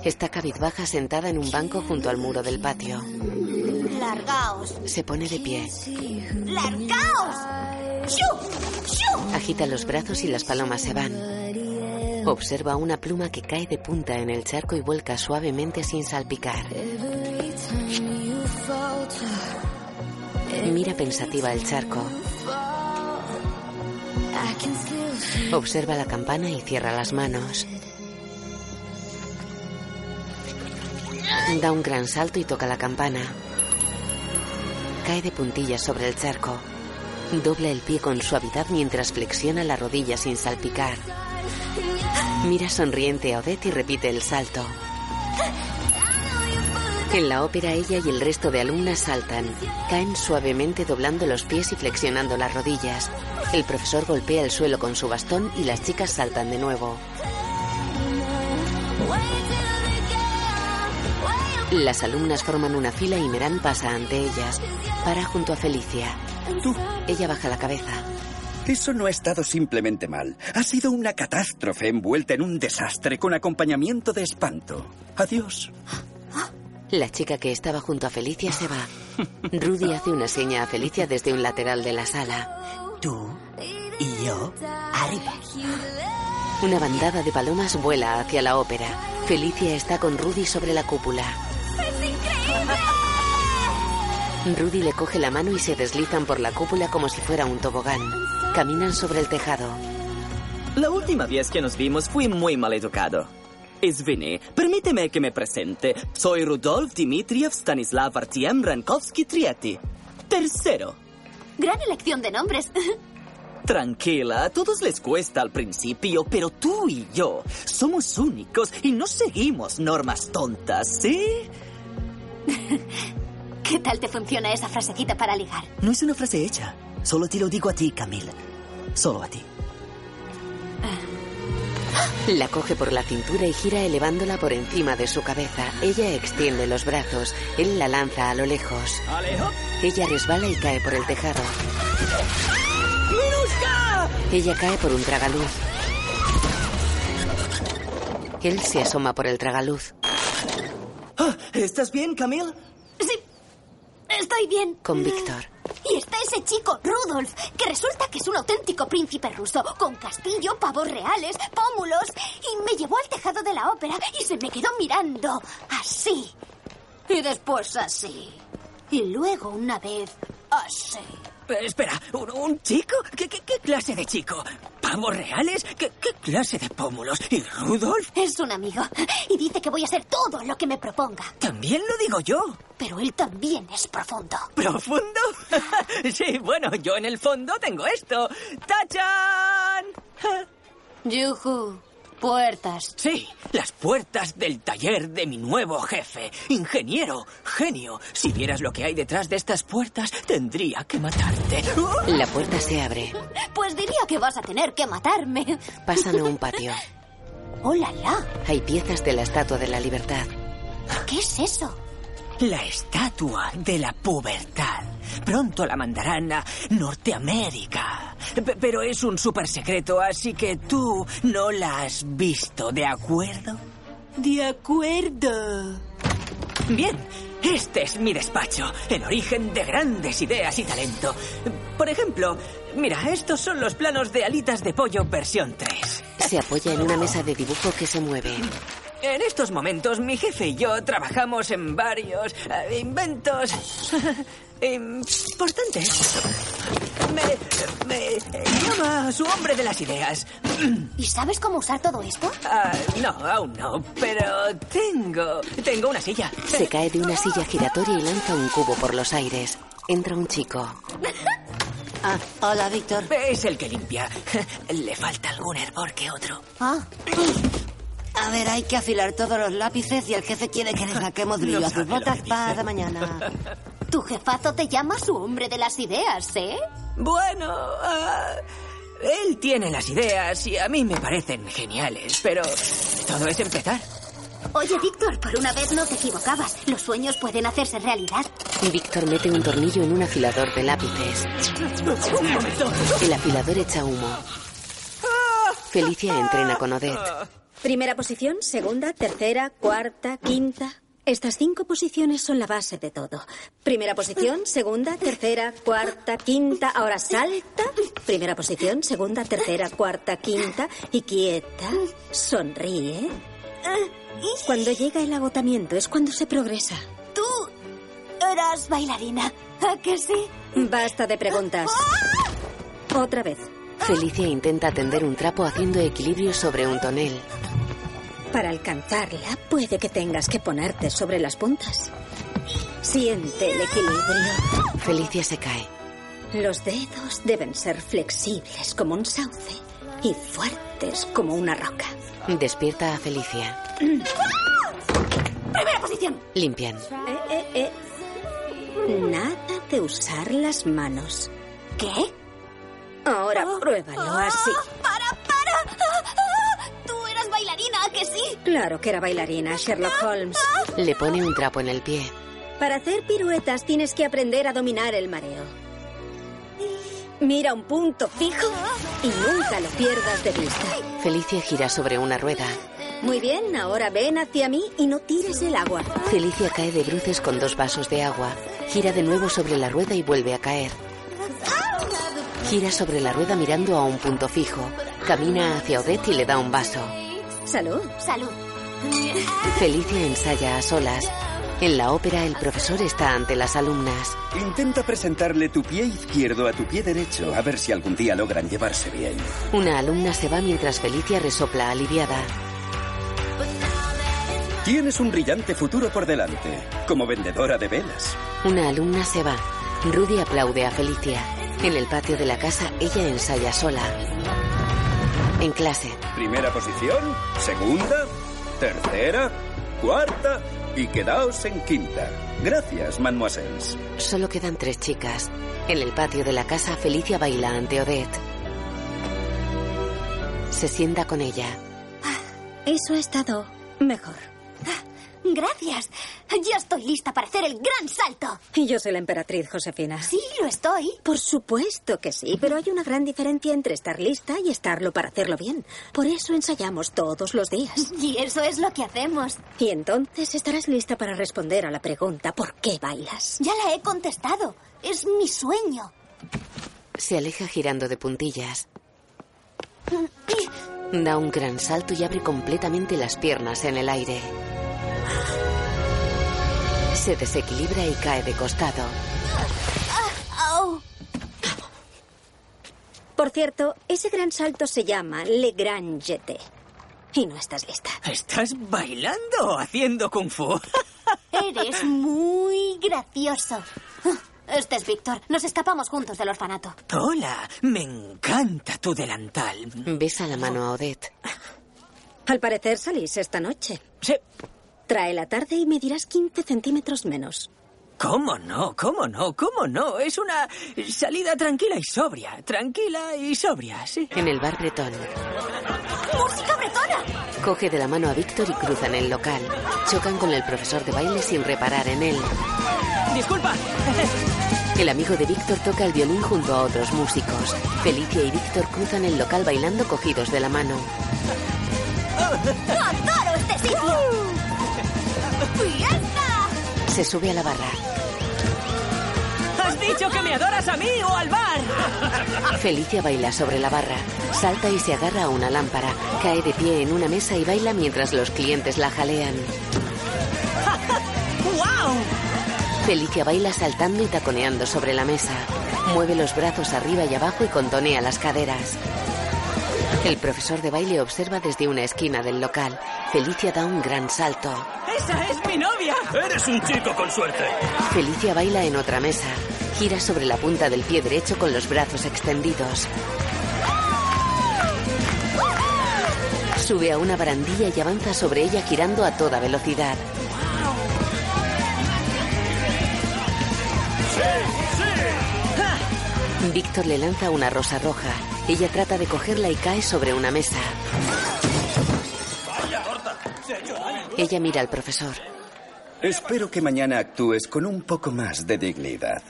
Está cabizbaja sentada en un banco junto al muro del patio. Largaos. Se pone de pie. ¡Largaos! ¡Shu! ¡Shu! Agita los brazos y las palomas se van. Observa una pluma que cae de punta en el charco y vuelca suavemente sin salpicar. Mira pensativa el charco. Observa la campana y cierra las manos. Da un gran salto y toca la campana. Cae de puntillas sobre el charco. Dobla el pie con suavidad mientras flexiona la rodilla sin salpicar. Mira sonriente a Odette y repite el salto. En la ópera ella y el resto de alumnas saltan. Caen suavemente doblando los pies y flexionando las rodillas. El profesor golpea el suelo con su bastón y las chicas saltan de nuevo. Las alumnas forman una fila y Meran pasa ante ellas. Para junto a Felicia. Tú. Ella baja la cabeza. Eso no ha estado simplemente mal. Ha sido una catástrofe envuelta en un desastre con acompañamiento de espanto. Adiós. La chica que estaba junto a Felicia se va. Rudy hace una seña a Felicia desde un lateral de la sala. Tú y yo arriba. Una bandada de palomas vuela hacia la ópera. Felicia está con Rudy sobre la cúpula. Rudy le coge la mano y se deslizan por la cúpula como si fuera un tobogán. Caminan sobre el tejado. La última vez que nos vimos fui muy mal educado. Svini, permíteme que me presente. Soy Rudolf Dmitriev Stanislav Artiem Rankovsky Trieti. Tercero. Gran elección de nombres. Tranquila, a todos les cuesta al principio, pero tú y yo somos únicos y no seguimos normas tontas, ¿sí? ¿Qué tal te funciona esa frasecita para ligar? No es una frase hecha. Solo te lo digo a ti, Camille. Solo a ti. La coge por la cintura y gira elevándola por encima de su cabeza. Ella extiende los brazos. Él la lanza a lo lejos. Ella resbala y cae por el tejado. Ella cae por un tragaluz. Él se asoma por el tragaluz. Ah, ¿Estás bien, Camille? Sí, estoy bien. Con Víctor. Y está ese chico, Rudolf, que resulta que es un auténtico príncipe ruso, con castillo, pavos reales, pómulos, y me llevó al tejado de la ópera y se me quedó mirando, así. Y después así. Y luego una vez, así. Eh, espera, ¿un, un chico? ¿Qué, qué, qué clase de chico? ¿Pavos reales? ¿Qué, qué clase de pómulos? ¿Y Rudolf? Es un amigo y dice que voy a hacer todo lo que me proponga. También lo digo yo. Pero él también es profundo. ¿Profundo? sí, bueno, yo en el fondo tengo esto. ¡Tachan! Yuhu, puertas. Sí, las puertas del taller de mi nuevo jefe. Ingeniero, genio. Si vieras lo que hay detrás de estas puertas, tendría que matarte. La puerta se abre. Pues diría que vas a tener que matarme. Pasan a un patio. ¡Hola, la! Hay piezas de la Estatua de la Libertad. ¿Qué es eso? La estatua de la pubertad. Pronto la mandarán a Norteamérica. P- pero es un super secreto, así que tú no la has visto, ¿de acuerdo? De acuerdo. Bien, este es mi despacho, el origen de grandes ideas y talento. Por ejemplo, mira, estos son los planos de alitas de pollo versión 3. Se apoya en una mesa de dibujo que se mueve. En estos momentos, mi jefe y yo trabajamos en varios eh, inventos importantes. Me, me llama su hombre de las ideas. ¿Y sabes cómo usar todo esto? Ah, no, aún no, pero tengo, tengo una silla. Se cae de una silla giratoria y lanza un cubo por los aires. Entra un chico. Ah, hola, Víctor. Es el que limpia. Le falta algún hervor que otro. Ah. A ver, hay que afilar todos los lápices y el jefe quiere que le saquemos brillo No a lo botas para mañana. Tu jefazo te llama su hombre de las ideas, ¿eh? Bueno, ah, él tiene las ideas y a mí me parecen geniales, pero todo es empezar. Oye, Víctor, por una vez no te equivocabas. Los sueños pueden hacerse realidad. Víctor mete un tornillo en un afilador de lápices. Un momento. El afilador echa humo. Felicia entrena con Odette. Primera posición, segunda, tercera, cuarta, quinta. Estas cinco posiciones son la base de todo. Primera posición, segunda, tercera, cuarta, quinta. Ahora salta. Primera posición, segunda, tercera, cuarta, quinta. Y quieta. Sonríe. Cuando llega el agotamiento es cuando se progresa. Tú eras bailarina, ¿a que sí? Basta de preguntas. Otra vez. Felicia intenta tender un trapo haciendo equilibrio sobre un tonel. Para alcanzarla, puede que tengas que ponerte sobre las puntas. Siente el equilibrio. Felicia se cae. Los dedos deben ser flexibles como un sauce y fuertes como una roca. Despierta a Felicia. Primera posición. Limpian. Eh, eh, eh. Nada de usar las manos. ¿Qué? Ahora pruébalo así. Claro que era bailarina, Sherlock Holmes. Le pone un trapo en el pie. Para hacer piruetas tienes que aprender a dominar el mareo. Mira un punto fijo y nunca lo pierdas de vista. Felicia gira sobre una rueda. Muy bien, ahora ven hacia mí y no tires el agua. Felicia cae de bruces con dos vasos de agua. Gira de nuevo sobre la rueda y vuelve a caer. Gira sobre la rueda mirando a un punto fijo. Camina hacia Odette y le da un vaso. Salud. Salud. Felicia ensaya a solas. En la ópera el profesor está ante las alumnas. Intenta presentarle tu pie izquierdo a tu pie derecho, a ver si algún día logran llevarse bien. Una alumna se va mientras Felicia resopla aliviada. Tienes un brillante futuro por delante, como vendedora de velas. Una alumna se va. Rudy aplaude a Felicia. En el patio de la casa ella ensaya sola. En clase, Primera posición, segunda, tercera, cuarta y quedaos en quinta. Gracias, mademoiselles. solo quedan tres chicas. En el patio de la casa Felicia baila ante Odette. Se sienta con ella. Eso ha estado mejor. Gracias. Ya estoy lista para hacer el gran salto. Y yo soy la emperatriz Josefina. Sí, lo estoy. Por supuesto que sí, pero hay una gran diferencia entre estar lista y estarlo para hacerlo bien. Por eso ensayamos todos los días. Y eso es lo que hacemos. Y entonces estarás lista para responder a la pregunta ¿por qué bailas? Ya la he contestado. Es mi sueño. Se aleja girando de puntillas. Da un gran salto y abre completamente las piernas en el aire. Se desequilibra y cae de costado. Por cierto, ese gran salto se llama Le Grand Jeté. Y no estás lista. ¿Estás bailando o haciendo kung fu? Eres muy gracioso. Este es Víctor. Nos escapamos juntos del orfanato. Hola, me encanta tu delantal. Besa la mano a Odette. Al parecer salís esta noche. Sí. Trae la tarde y medirás 15 centímetros menos. ¿Cómo no? ¿Cómo no? ¿Cómo no? Es una salida tranquila y sobria. Tranquila y sobria, sí. En el bar bretón. ¡Música bretona! Coge de la mano a Víctor y cruzan el local. Chocan con el profesor de baile sin reparar en él. Disculpa. El amigo de Víctor toca el violín junto a otros músicos. Felicia y Víctor cruzan el local bailando cogidos de la mano. ¡Adoro este sitio! ¡Fiesta! Se sube a la barra. ¿Has dicho que me adoras a mí o al bar? Felicia baila sobre la barra. Salta y se agarra a una lámpara. Cae de pie en una mesa y baila mientras los clientes la jalean. ¡Wow! Felicia baila saltando y taconeando sobre la mesa. Mueve los brazos arriba y abajo y contonea las caderas. El profesor de baile observa desde una esquina del local. Felicia da un gran salto. ¡Esa es mi novia! Eres un chico con suerte. Felicia baila en otra mesa. Gira sobre la punta del pie derecho con los brazos extendidos. Sube a una barandilla y avanza sobre ella girando a toda velocidad. Víctor le lanza una rosa roja. Ella trata de cogerla y cae sobre una mesa. Ella mira al profesor. Espero que mañana actúes con un poco más de dignidad.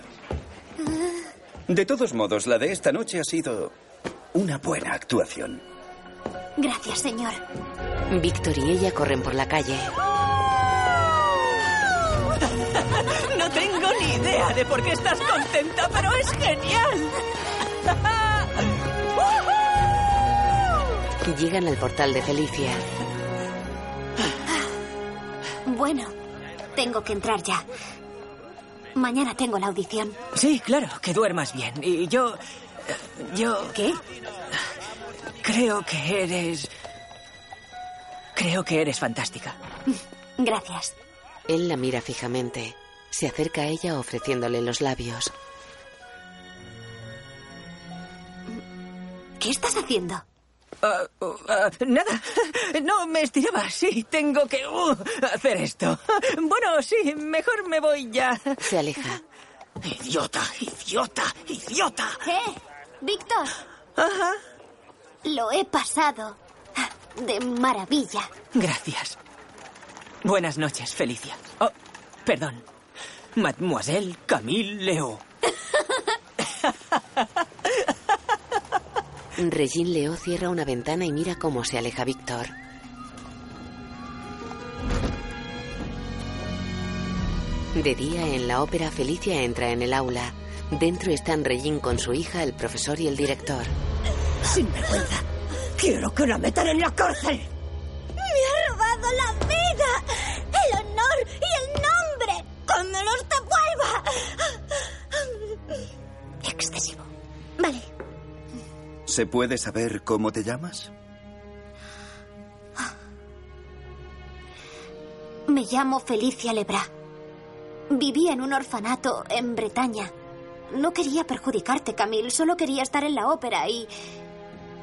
De todos modos, la de esta noche ha sido una buena actuación. Gracias, señor. Víctor y ella corren por la calle. No tengo ni idea de por qué estás contenta, pero es genial. Llegan al portal de Felicia. Bueno, tengo que entrar ya. Mañana tengo la audición. Sí, claro, que duermas bien. Y yo... Yo... ¿Qué? Creo que eres... Creo que eres fantástica. Gracias. Él la mira fijamente. Se acerca a ella ofreciéndole los labios. ¿Qué estás haciendo? Ah, uh, ah, nada. No, me estiraba. Sí, tengo que uh, hacer esto. Bueno, sí, mejor me voy ya. Se aleja. Idiota, idiota, idiota. ¿Eh? Víctor. Ajá. Lo he pasado de maravilla. Gracias. Buenas noches, Felicia. Oh, perdón. Mademoiselle Camille Leo. Regine Leo cierra una ventana y mira cómo se aleja Víctor. De día, en la ópera, Felicia entra en el aula. Dentro están Regine con su hija, el profesor y el director. Sin vergüenza. Quiero que la metan en la cárcel. ¿Se puede saber cómo te llamas? Me llamo Felicia Lebra. Viví en un orfanato en Bretaña. No quería perjudicarte, Camille. Solo quería estar en la ópera y...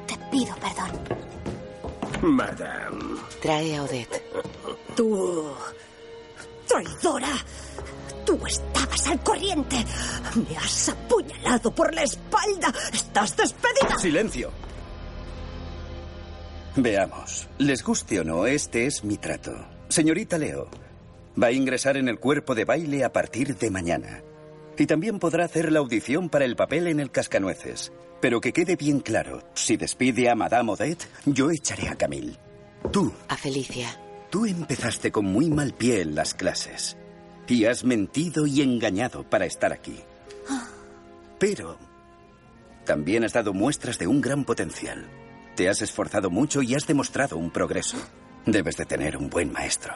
Te pido perdón. Madame. Trae a Odette. Tú... traidora. Tú estabas al corriente. Me has apuñalado por la espalda. Estás despedida. Silencio. Veamos. Les guste o no, este es mi trato. Señorita Leo, va a ingresar en el cuerpo de baile a partir de mañana. Y también podrá hacer la audición para el papel en el Cascanueces. Pero que quede bien claro, si despide a Madame Odette, yo echaré a Camille. Tú. A Felicia. Tú empezaste con muy mal pie en las clases. Y has mentido y engañado para estar aquí. Pero también has dado muestras de un gran potencial. Te has esforzado mucho y has demostrado un progreso. Debes de tener un buen maestro.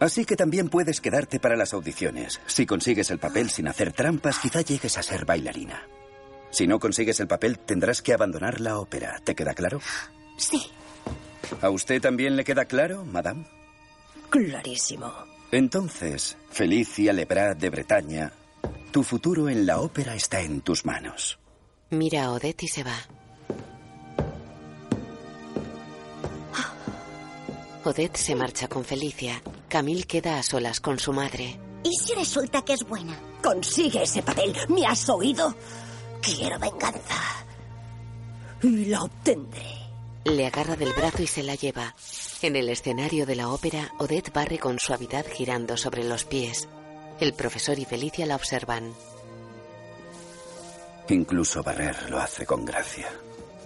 Así que también puedes quedarte para las audiciones. Si consigues el papel sin hacer trampas, quizá llegues a ser bailarina. Si no consigues el papel, tendrás que abandonar la ópera. ¿Te queda claro? Sí. ¿A usted también le queda claro, madame? Clarísimo. Entonces, Felicia Lebras de Bretaña, tu futuro en la ópera está en tus manos. Mira a Odette y se va. Odette se marcha con Felicia. Camille queda a solas con su madre. ¿Y si resulta que es buena? Consigue ese papel. ¿Me has oído? Quiero venganza. Y la obtendré. Le agarra del brazo y se la lleva. En el escenario de la ópera, Odette barre con suavidad girando sobre los pies. El profesor y Felicia la observan. Incluso barrer lo hace con gracia.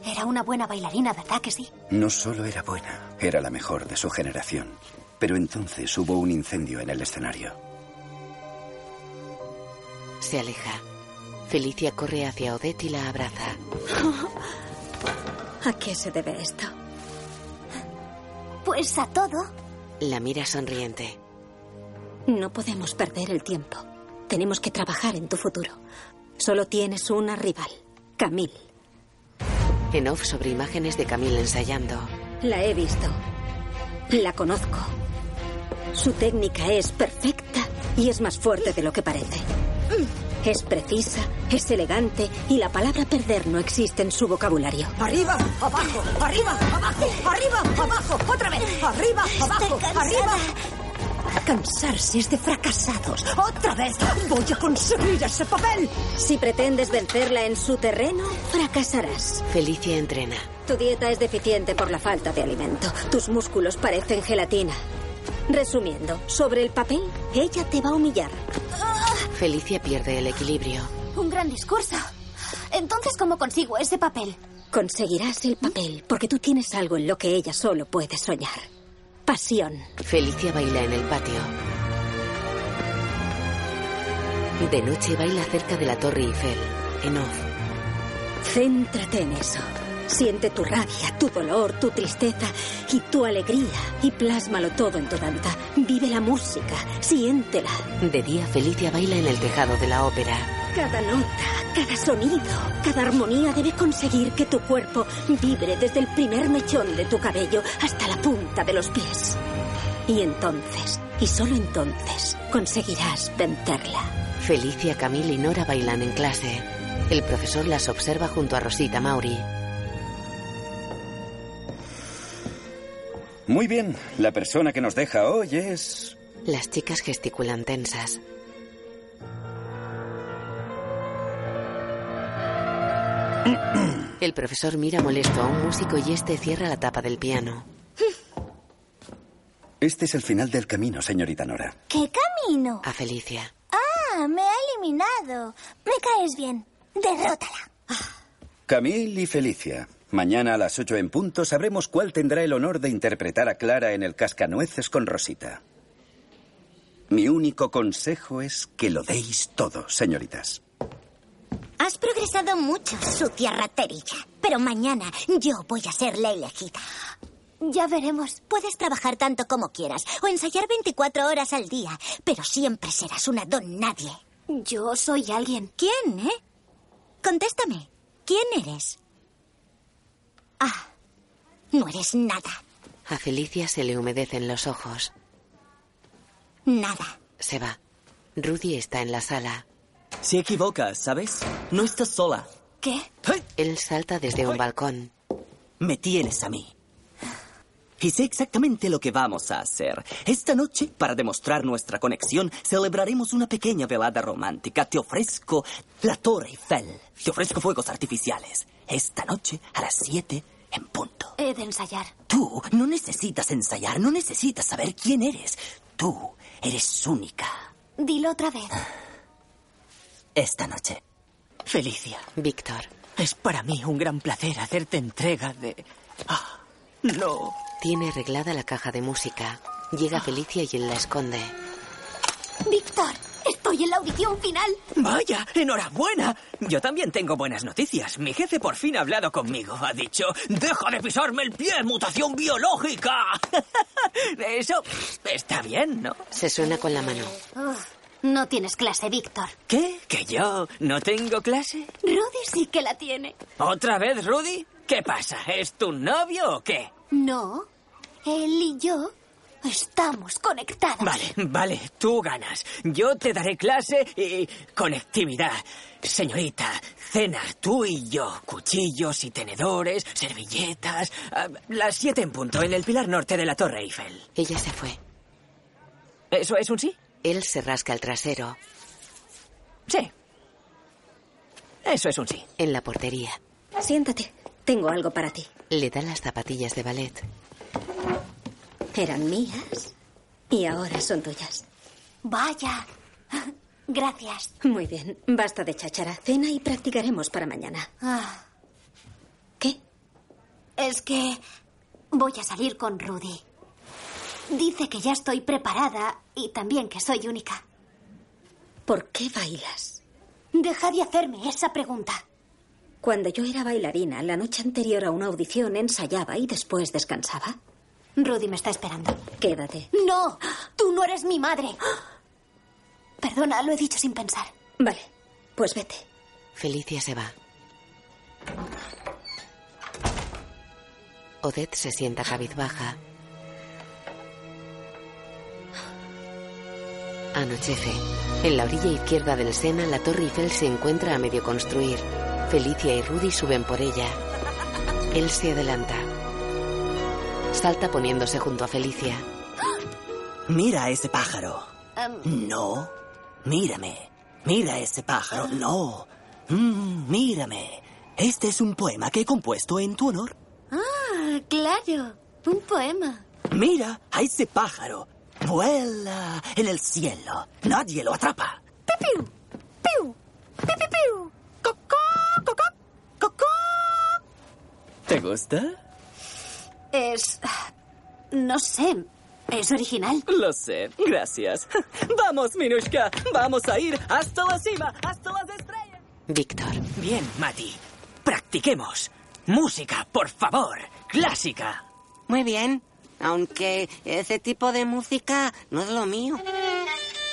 Era una buena bailarina, ¿verdad que sí? No solo era buena, era la mejor de su generación. Pero entonces hubo un incendio en el escenario. Se aleja. Felicia corre hacia Odette y la abraza. ¿A qué se debe esto? Pues a todo. La mira sonriente. No podemos perder el tiempo. Tenemos que trabajar en tu futuro. Solo tienes una rival, Camille. En off sobre imágenes de Camille ensayando. La he visto. La conozco. Su técnica es perfecta y es más fuerte de lo que parece. Es precisa, es elegante y la palabra perder no existe en su vocabulario. Arriba, abajo, arriba, abajo, arriba, abajo, otra vez, arriba, abajo, arriba. Cansarse es de fracasados. Otra vez, voy a conseguir ese papel. Si pretendes vencerla en su terreno, fracasarás. Felicia entrena. Tu dieta es deficiente por la falta de alimento. Tus músculos parecen gelatina. Resumiendo, sobre el papel, ella te va a humillar. Felicia pierde el equilibrio. Un gran discurso. Entonces, ¿cómo consigo ese papel? Conseguirás el papel porque tú tienes algo en lo que ella solo puede soñar. Pasión. Felicia baila en el patio. De noche baila cerca de la Torre Eiffel. En off. Céntrate en eso. Siente tu rabia, tu dolor, tu tristeza y tu alegría y plásmalo todo en tu danza. Vive la música, siéntela. De día, Felicia baila en el tejado de la ópera. Cada nota, cada sonido, cada armonía debe conseguir que tu cuerpo vibre desde el primer mechón de tu cabello hasta la punta de los pies. Y entonces, y solo entonces, conseguirás vencerla. Felicia, Camille y Nora bailan en clase. El profesor las observa junto a Rosita Mauri. Muy bien, la persona que nos deja hoy es... Las chicas gesticulan tensas. El profesor mira molesto a un músico y este cierra la tapa del piano. Este es el final del camino, señorita Nora. ¿Qué camino? A Felicia. Ah, me ha eliminado. Me caes bien. Derrótala. Camille y Felicia. Mañana a las 8 en punto sabremos cuál tendrá el honor de interpretar a Clara en el Cascanueces con Rosita. Mi único consejo es que lo deis todo, señoritas. Has progresado mucho, sucia raterilla. Pero mañana yo voy a ser la elegida. Ya veremos. Puedes trabajar tanto como quieras o ensayar 24 horas al día, pero siempre serás una don nadie. Yo soy alguien. ¿Quién, eh? Contéstame. ¿Quién eres? Ah, no eres nada. A Felicia se le humedecen los ojos. Nada. Se va. Rudy está en la sala. Se equivocas, ¿sabes? No estás sola. ¿Qué? Él salta desde un balcón. Me tienes a mí. Y sé exactamente lo que vamos a hacer. Esta noche, para demostrar nuestra conexión, celebraremos una pequeña velada romántica. Te ofrezco la Torre Eiffel. Te ofrezco fuegos artificiales. Esta noche, a las 7 en punto. He de ensayar. Tú no necesitas ensayar, no necesitas saber quién eres. Tú eres única. Dilo otra vez. Esta noche. Felicia. Víctor. Es para mí un gran placer hacerte entrega de... Ah, no. Tiene arreglada la caja de música. Llega Felicia y él la esconde. Víctor, estoy en la audición final. Vaya, enhorabuena. Yo también tengo buenas noticias. Mi jefe por fin ha hablado conmigo. Ha dicho, deja de pisarme el pie, mutación biológica. Eso está bien, ¿no? Se suena con la mano. Uf, No tienes clase, Víctor. ¿Qué? ¿Que yo no tengo clase? Rudy sí que la tiene. ¿Otra vez, Rudy? ¿Qué pasa? ¿Es tu novio o qué? No. Él y yo estamos conectadas. Vale, vale, tú ganas. Yo te daré clase y conectividad. Señorita, cena tú y yo. Cuchillos y tenedores, servilletas. ah, las siete en punto, en el pilar norte de la Torre Eiffel. Ella se fue. ¿Eso es un sí? Él se rasca el trasero. Sí. Eso es un sí. En la portería. Siéntate. Tengo algo para ti. Le da las zapatillas de ballet. Eran mías y ahora son tuyas. Vaya. Gracias. Muy bien. Basta de cháchara. Cena y practicaremos para mañana. Ah. ¿Qué? Es que voy a salir con Rudy. Dice que ya estoy preparada y también que soy única. ¿Por qué bailas? Deja de hacerme esa pregunta. Cuando yo era bailarina, la noche anterior a una audición ensayaba y después descansaba. Rudy me está esperando. Quédate. No, tú no eres mi madre. Perdona, lo he dicho sin pensar. Vale, pues vete. Felicia se va. Odette se sienta cabizbaja. Anochece. En la orilla izquierda del Sena, la Torre Eiffel se encuentra a medio construir. Felicia y Rudy suben por ella. Él se adelanta. Salta poniéndose junto a Felicia. Mira a ese pájaro. No. Mírame. Mira a ese pájaro. No. Mm, mírame. Este es un poema que he compuesto en tu honor. ah, claro. Un poema. Mira a ese pájaro. Vuela en el cielo. Nadie lo atrapa. ¡Piu! ¡Piu! ¡Piu, piu, piu! ¿Te gusta? Es... No sé. Es original. Lo sé. Gracias. Vamos, Minushka. Vamos a ir hasta la cima, hasta las estrellas. Víctor. Bien, Mati. Practiquemos. Música, por favor. Clásica. Muy bien. Aunque ese tipo de música no es lo mío.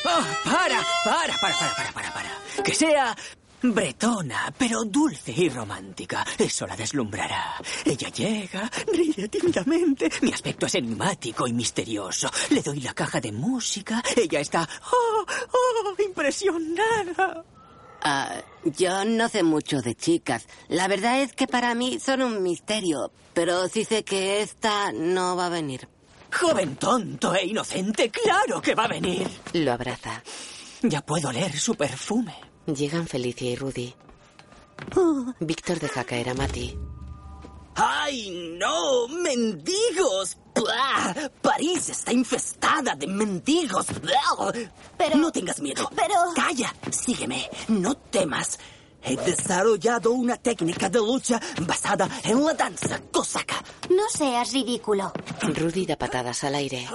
Oh, para, para, para, para, para, para, para. Que sea bretona, pero dulce y romántica. Eso la deslumbrará. Ella llega, ríe tímidamente. Mi aspecto es enigmático y misterioso. Le doy la caja de música. Ella está... ¡Oh, oh, impresionada! Ah, yo no sé mucho de chicas. La verdad es que para mí son un misterio. Pero sí sé que esta no va a venir. Joven tonto e inocente, claro que va a venir. Lo abraza. Ya puedo oler su perfume. Llegan Felicia y Rudy. Víctor deja caer a Mati. ¡Ay, no! ¡Mendigos! París está infestada de mendigos. Pero... No tengas miedo. Pero... Calla, sígueme. No temas. He desarrollado una técnica de lucha basada en la danza cosaca. No seas ridículo. Rudy da patadas al aire.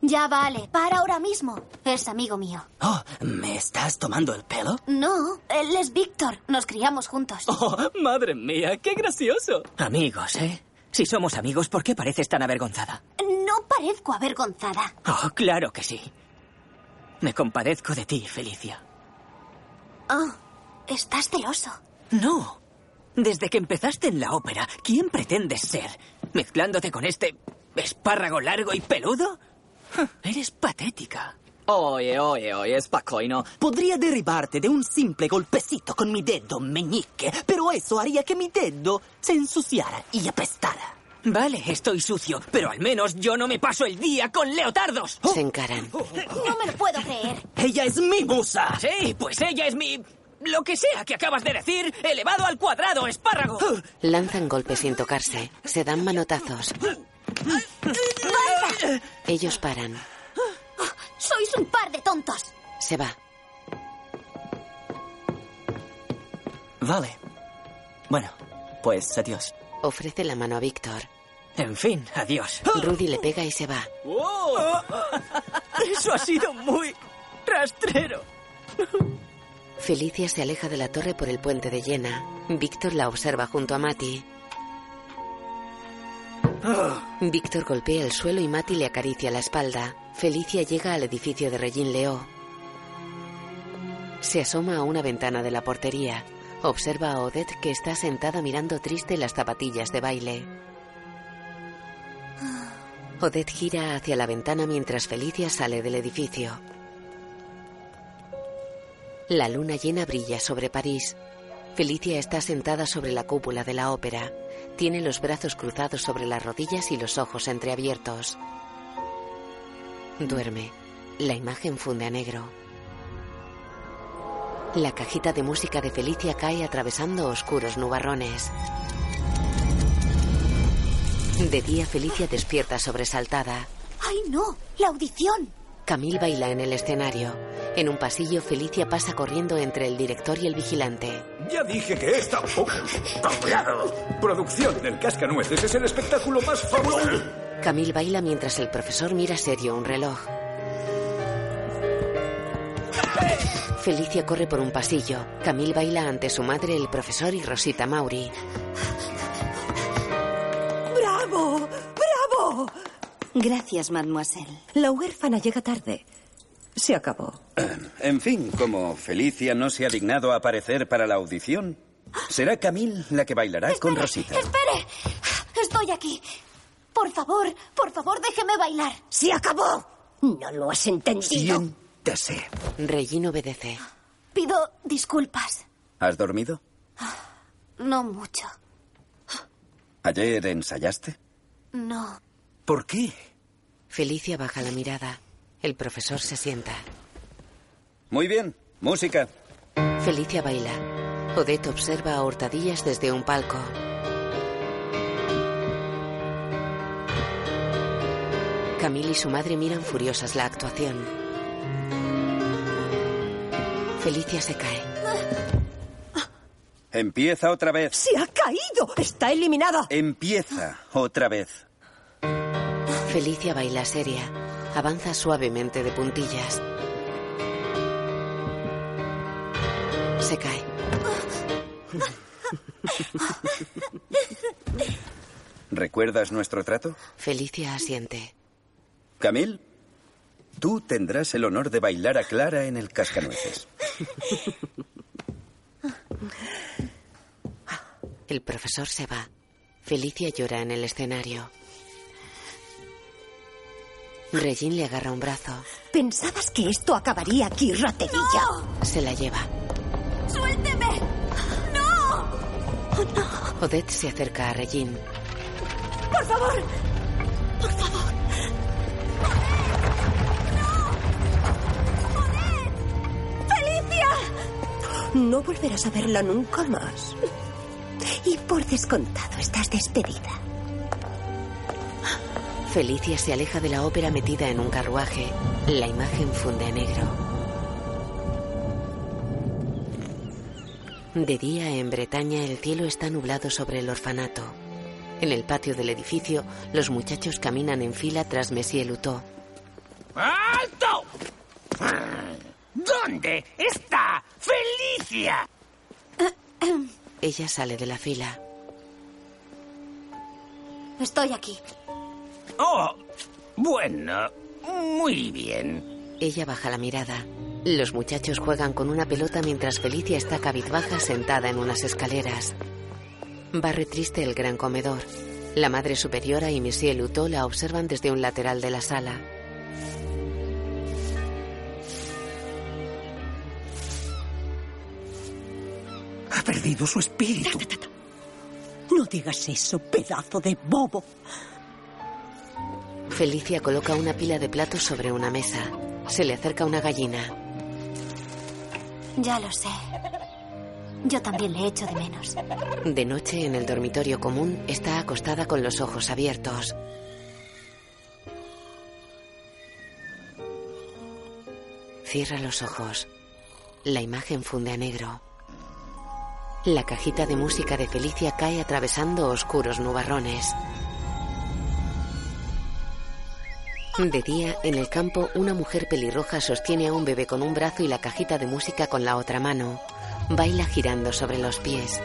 Ya vale. Para ahora mismo. Es amigo mío. Oh, ¿me estás tomando el pelo? No, él es Víctor. Nos criamos juntos. Oh, madre mía, qué gracioso. Amigos, ¿eh? Si somos amigos, ¿por qué pareces tan avergonzada? No parezco avergonzada. Oh, claro que sí. Me compadezco de ti, Felicia. Oh, estás celoso. No. Desde que empezaste en la ópera, ¿quién pretendes ser? ¿Mezclándote con este espárrago largo y peludo? Eres patética. Oye, oye, oye, Spacoino. Podría derribarte de un simple golpecito con mi dedo meñique, pero eso haría que mi dedo se ensuciara y apestara. Vale, estoy sucio, pero al menos yo no me paso el día con leotardos. Se encaran. No me lo puedo creer. ¡Ella es mi musa! Sí, pues ella es mi... Lo que sea que acabas de decir, elevado al cuadrado, espárrago. Lanzan golpes sin tocarse. Se dan manotazos. Ellos paran. Sois un par de tontos. Se va. Vale. Bueno, pues adiós. Ofrece la mano a Víctor. En fin, adiós. Rudy le pega y se va. Eso ha sido muy rastrero. Felicia se aleja de la torre por el puente de Jena. Víctor la observa junto a Mati. Víctor golpea el suelo y Mati le acaricia la espalda. Felicia llega al edificio de Regine Leo. Se asoma a una ventana de la portería. Observa a Odette que está sentada mirando triste las zapatillas de baile. Odette gira hacia la ventana mientras Felicia sale del edificio. La luna llena brilla sobre París. Felicia está sentada sobre la cúpula de la ópera. Tiene los brazos cruzados sobre las rodillas y los ojos entreabiertos. Duerme. La imagen funde a negro. La cajita de música de Felicia cae atravesando oscuros nubarrones. De día Felicia despierta sobresaltada. ¡Ay, no! ¡La audición! Camille baila en el escenario. En un pasillo, Felicia pasa corriendo entre el director y el vigilante. Ya dije que esta oh, producción del Cascanueces es el espectáculo más fabuloso. Camille baila mientras el profesor mira serio un reloj. Felicia corre por un pasillo. Camille baila ante su madre, el profesor y Rosita Mauri. ¡Bravo! ¡Bravo! Gracias, mademoiselle. La huérfana llega tarde. Se acabó. En fin, como Felicia no se ha dignado a aparecer para la audición, será Camille la que bailará con Rosita. ¡Espere! Estoy aquí. Por favor, por favor, déjeme bailar. ¡Se acabó! No lo has entendido. Siéntase. Regine obedece. Pido disculpas. ¿Has dormido? No mucho. ¿Ayer ensayaste? No. ¿Por qué? Felicia baja la mirada. El profesor se sienta. Muy bien. Música. Felicia baila. Odette observa a hurtadillas desde un palco. Camille y su madre miran furiosas la actuación. Felicia se cae. Empieza otra vez. ¡Se ha caído! ¡Está eliminada! Empieza otra vez. Felicia baila seria. Avanza suavemente de puntillas. Se cae. ¿Recuerdas nuestro trato? Felicia asiente. Camille, tú tendrás el honor de bailar a Clara en el cascanueces. El profesor se va. Felicia llora en el escenario. Regine le agarra un brazo. ¿Pensabas que esto acabaría aquí, raterilla? Se la lleva. ¡Suélteme! ¡No! Odette se acerca a Regine. ¡Por favor! ¡Por favor! ¡Felicia! No volverás a verla nunca más. Y por descontado, estás despedida. Felicia se aleja de la ópera metida en un carruaje. La imagen funde a negro. De día en Bretaña el cielo está nublado sobre el orfanato. En el patio del edificio, los muchachos caminan en fila tras Monsieur Lutot. ¡Alto! ¿Dónde está Felicia? Ella sale de la fila. Estoy aquí. Oh, bueno, muy bien. Ella baja la mirada. Los muchachos juegan con una pelota mientras Felicia está cabizbaja sentada en unas escaleras. Barre triste el gran comedor. La madre superiora y Monsieur Lutot la observan desde un lateral de la sala. Ha perdido su espíritu. No digas eso, pedazo de bobo. Felicia coloca una pila de platos sobre una mesa. Se le acerca una gallina. Ya lo sé. Yo también le echo de menos. De noche, en el dormitorio común, está acostada con los ojos abiertos. Cierra los ojos. La imagen funde a negro. La cajita de música de Felicia cae atravesando oscuros nubarrones. De día, en el campo, una mujer pelirroja sostiene a un bebé con un brazo y la cajita de música con la otra mano. Baila girando sobre los pies.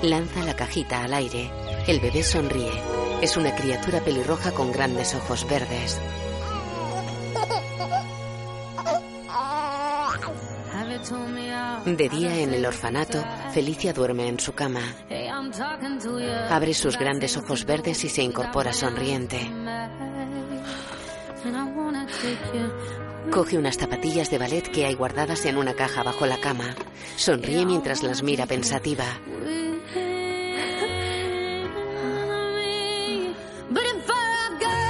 Lanza la cajita al aire. El bebé sonríe. Es una criatura pelirroja con grandes ojos verdes. De día en el orfanato, Felicia duerme en su cama. Abre sus grandes ojos verdes y se incorpora sonriente. Coge unas zapatillas de ballet que hay guardadas en una caja bajo la cama. Sonríe mientras las mira pensativa.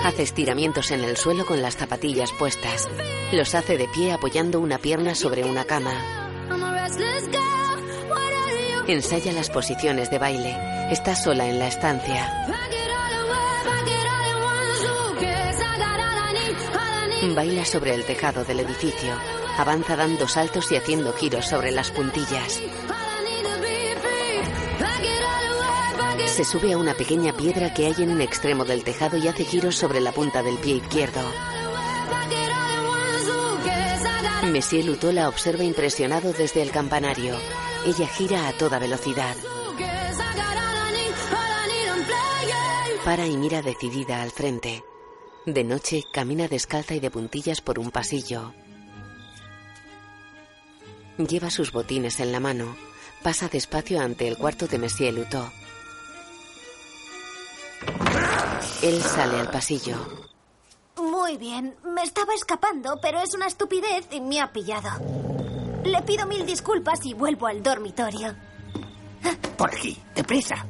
Hace estiramientos en el suelo con las zapatillas puestas. Los hace de pie apoyando una pierna sobre una cama. Ensaya las posiciones de baile. Está sola en la estancia. Baila sobre el tejado del edificio. Avanza dando saltos y haciendo giros sobre las puntillas. Se sube a una pequeña piedra que hay en un extremo del tejado y hace giros sobre la punta del pie izquierdo. Monsieur Lutó la observa impresionado desde el campanario. Ella gira a toda velocidad. Para y mira decidida al frente. De noche camina descalza y de puntillas por un pasillo. Lleva sus botines en la mano. Pasa despacio ante el cuarto de Monsieur Lutó. Él sale al pasillo. Muy bien, me estaba escapando, pero es una estupidez y me ha pillado. Le pido mil disculpas y vuelvo al dormitorio. Por aquí, deprisa.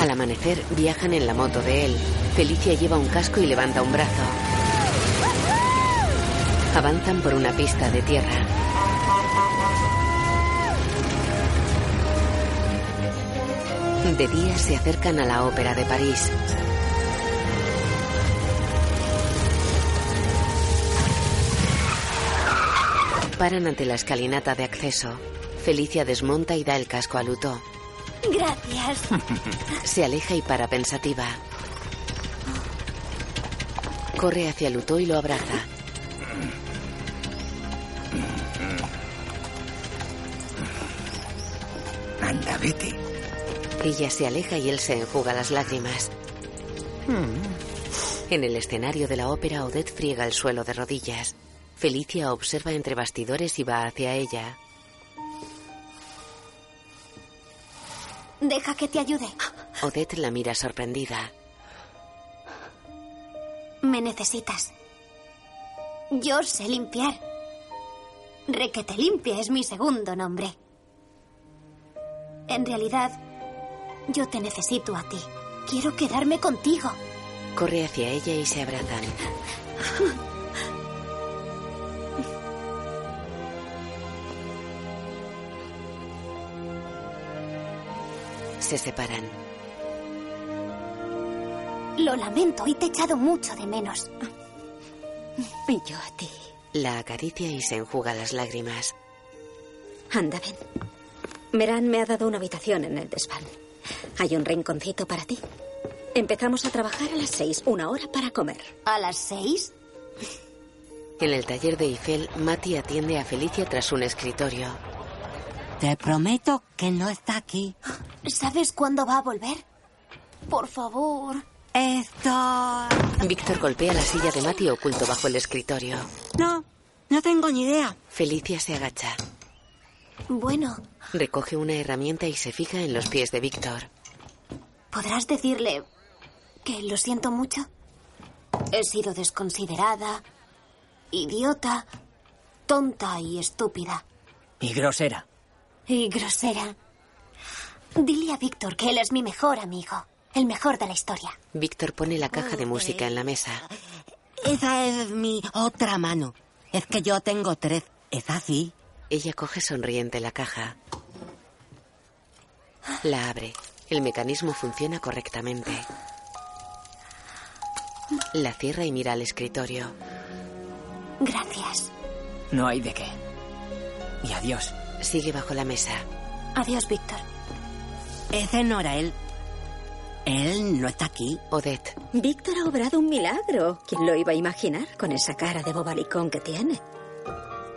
Al amanecer viajan en la moto de él. Felicia lleva un casco y levanta un brazo. Avanzan por una pista de tierra. De día se acercan a la ópera de París. Paran ante la escalinata de acceso. Felicia desmonta y da el casco a Lutó. Gracias. Se aleja y para pensativa. Corre hacia Lutó y lo abraza. Anda, vete. Ella se aleja y él se enjuga las lágrimas. En el escenario de la ópera, Odette friega el suelo de rodillas. Felicia observa entre bastidores y va hacia ella. Deja que te ayude. Odette la mira sorprendida. Me necesitas. Yo sé limpiar. Requete limpia es mi segundo nombre. En realidad, yo te necesito a ti. Quiero quedarme contigo. Corre hacia ella y se abrazan. Se separan. Lo lamento y te he echado mucho de menos. Y yo a ti. La acaricia y se enjuga las lágrimas. Anda, ven. Meran me ha dado una habitación en el desván. Hay un rinconcito para ti. Empezamos a trabajar a las seis, una hora para comer. ¿A las seis? En el taller de Eiffel, Mati atiende a Felicia tras un escritorio. Te prometo que no está aquí. ¿Sabes cuándo va a volver? Por favor. Esto... Víctor golpea la silla de Mati oculto bajo el escritorio. No, no tengo ni idea. Felicia se agacha. Bueno, Recoge una herramienta y se fija en los pies de Víctor. ¿podrás decirle que lo siento mucho? He sido desconsiderada, idiota, tonta y estúpida. Y grosera. Y grosera. Dile a Víctor que él es mi mejor amigo. El mejor de la historia. Víctor pone la caja de música en la mesa. Esa es mi otra mano. Es que yo tengo tres. ¿Es así? Ella coge sonriente la caja. La abre. El mecanismo funciona correctamente. La cierra y mira al escritorio. Gracias. No hay de qué. Y adiós. Sigue bajo la mesa. Adiós, Víctor. Era él. Él no está aquí. Odette. Víctor ha obrado un milagro. ¿Quién lo iba a imaginar con esa cara de bobalicón que tiene?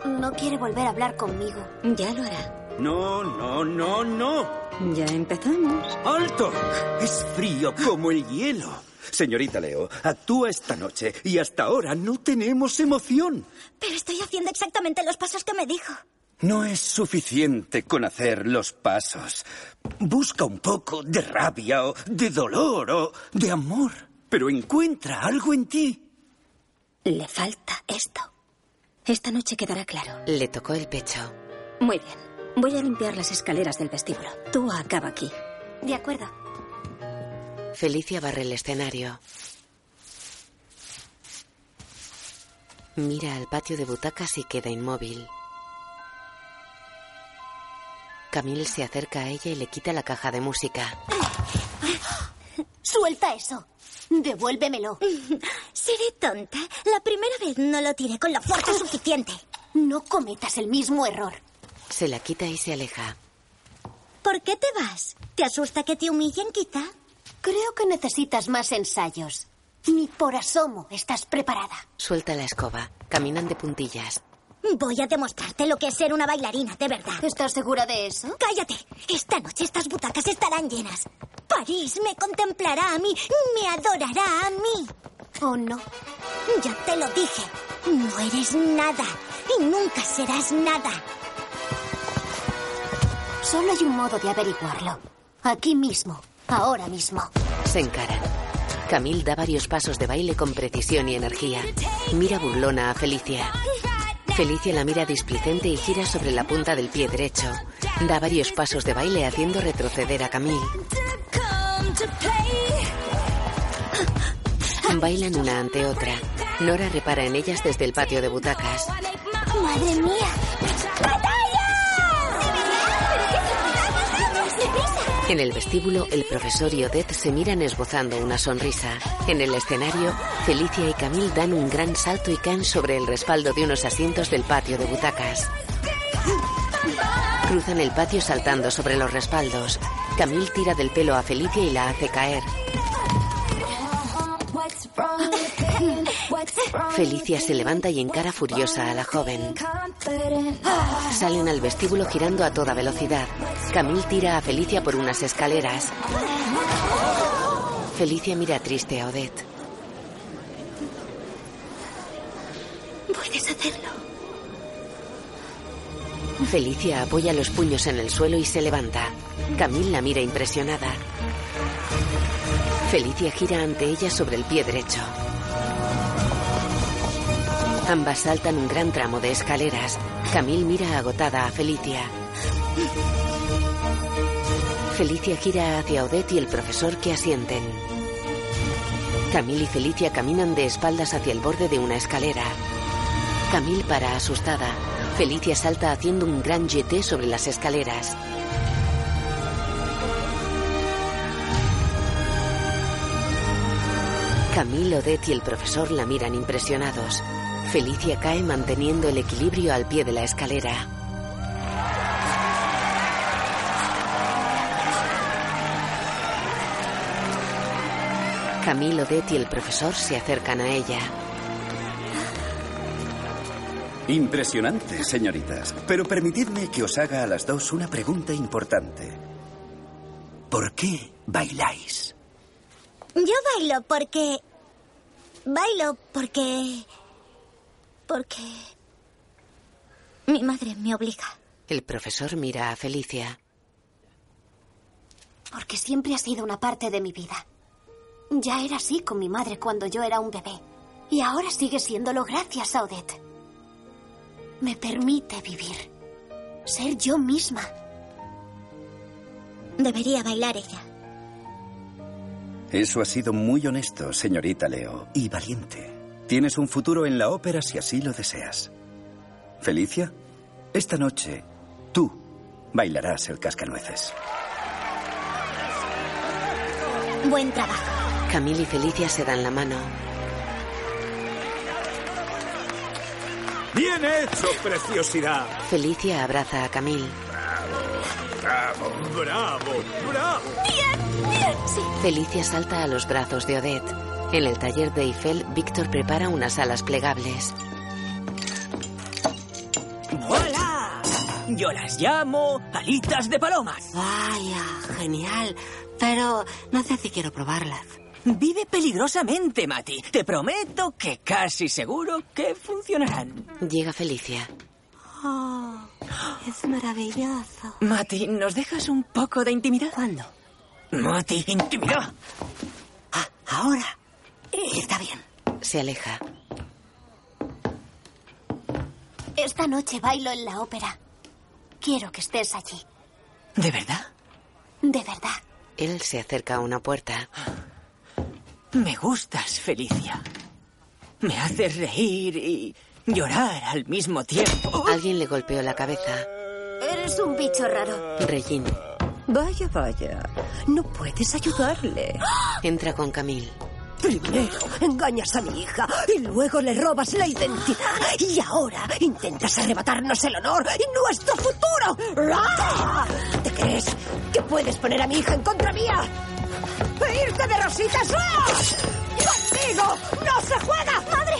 No quiere volver a hablar conmigo. Ya lo hará. No, no, no, no. Ya empezamos. ¡Alto! Es frío como el hielo. Señorita Leo, actúa esta noche y hasta ahora no tenemos emoción. Pero estoy haciendo exactamente los pasos que me dijo. No es suficiente con hacer los pasos. Busca un poco de rabia o de dolor o de amor, pero encuentra algo en ti. Le falta esto. Esta noche quedará claro. Le tocó el pecho. Muy bien. Voy a limpiar las escaleras del vestíbulo. Tú acaba aquí. De acuerdo. Felicia barre el escenario. Mira al patio de butacas y queda inmóvil. Camille se acerca a ella y le quita la caja de música. Suelta eso. Devuélvemelo. Seré tonta. La primera vez no lo tiré con la fuerza suficiente. No cometas el mismo error. Se la quita y se aleja. ¿Por qué te vas? ¿Te asusta que te humillen, quizá? Creo que necesitas más ensayos. Ni por asomo estás preparada. Suelta la escoba. Caminan de puntillas. Voy a demostrarte lo que es ser una bailarina, de verdad. ¿Estás segura de eso? Cállate. Esta noche estas butacas estarán llenas. París me contemplará a mí, me adorará a mí. ¿O no? Ya te lo dije. No eres nada y nunca serás nada. Solo hay un modo de averiguarlo. Aquí mismo, ahora mismo. Se encaran. Camille da varios pasos de baile con precisión y energía. Mira burlona a Felicia. Felicia la mira displicente y gira sobre la punta del pie derecho. Da varios pasos de baile haciendo retroceder a Camille. Bailan una ante otra. Nora repara en ellas desde el patio de butacas. ¡Madre mía! En el vestíbulo, el profesor y Odette se miran esbozando una sonrisa. En el escenario, Felicia y Camille dan un gran salto y caen sobre el respaldo de unos asientos del patio de butacas. Cruzan el patio saltando sobre los respaldos. Camille tira del pelo a Felicia y la hace caer. Felicia se levanta y encara furiosa a la joven. Salen al vestíbulo girando a toda velocidad. Camille tira a Felicia por unas escaleras. Felicia mira triste a Odette. Puedes hacerlo. Felicia apoya los puños en el suelo y se levanta. Camille la mira impresionada. Felicia gira ante ella sobre el pie derecho. Ambas saltan un gran tramo de escaleras. Camille mira agotada a Felicia. Felicia gira hacia Odette y el profesor que asienten. Camille y Felicia caminan de espaldas hacia el borde de una escalera. Camille para asustada. Felicia salta haciendo un gran jeté sobre las escaleras. Camille, Odette y el profesor la miran impresionados. Felicia cae manteniendo el equilibrio al pie de la escalera. Camille, Odette y el profesor se acercan a ella. Impresionante, señoritas. Pero permitidme que os haga a las dos una pregunta importante. ¿Por qué bailáis? Yo bailo porque... Bailo porque... Porque... Mi madre me obliga. El profesor mira a Felicia. Porque siempre ha sido una parte de mi vida. Ya era así con mi madre cuando yo era un bebé. Y ahora sigue siéndolo gracias a Odette. Me permite vivir. Ser yo misma. Debería bailar ella. Eso ha sido muy honesto, señorita Leo, y valiente. Tienes un futuro en la ópera si así lo deseas. Felicia, esta noche tú bailarás el cascanueces. Buen trabajo. Camille y Felicia se dan la mano. Bien hecho, preciosidad. Felicia abraza a Camille. Bravo, bravo, bravo. Bien, bien, sí. Felicia salta a los brazos de Odette. En el taller de Eiffel, Víctor prepara unas alas plegables. ¡Hola! Yo las llamo alitas de palomas. Vaya, genial. Pero no sé si quiero probarlas. Vive peligrosamente, Mati. Te prometo que casi seguro que funcionarán. Llega Felicia. Oh, es maravilloso. Mati, ¿nos dejas un poco de intimidad? ¿Cuándo? Mati, intimidad. Ah, ahora. Está bien. Se aleja. Esta noche bailo en la ópera. Quiero que estés allí. ¿De verdad? De verdad. Él se acerca a una puerta. Me gustas, Felicia. Me haces reír y llorar al mismo tiempo. Alguien le golpeó la cabeza. Eres un bicho raro. Regine Vaya, vaya. No puedes ayudarle. entra con Camille. Primero engañas a mi hija y luego le robas la identidad. Y ahora intentas arrebatarnos el honor y nuestro futuro. ¡Ah! ¿Te crees que puedes poner a mi hija en contra mía? ¡E ¡Irte de rositas! ¡Ah! ¡Contigo no se juega! ¡Madre!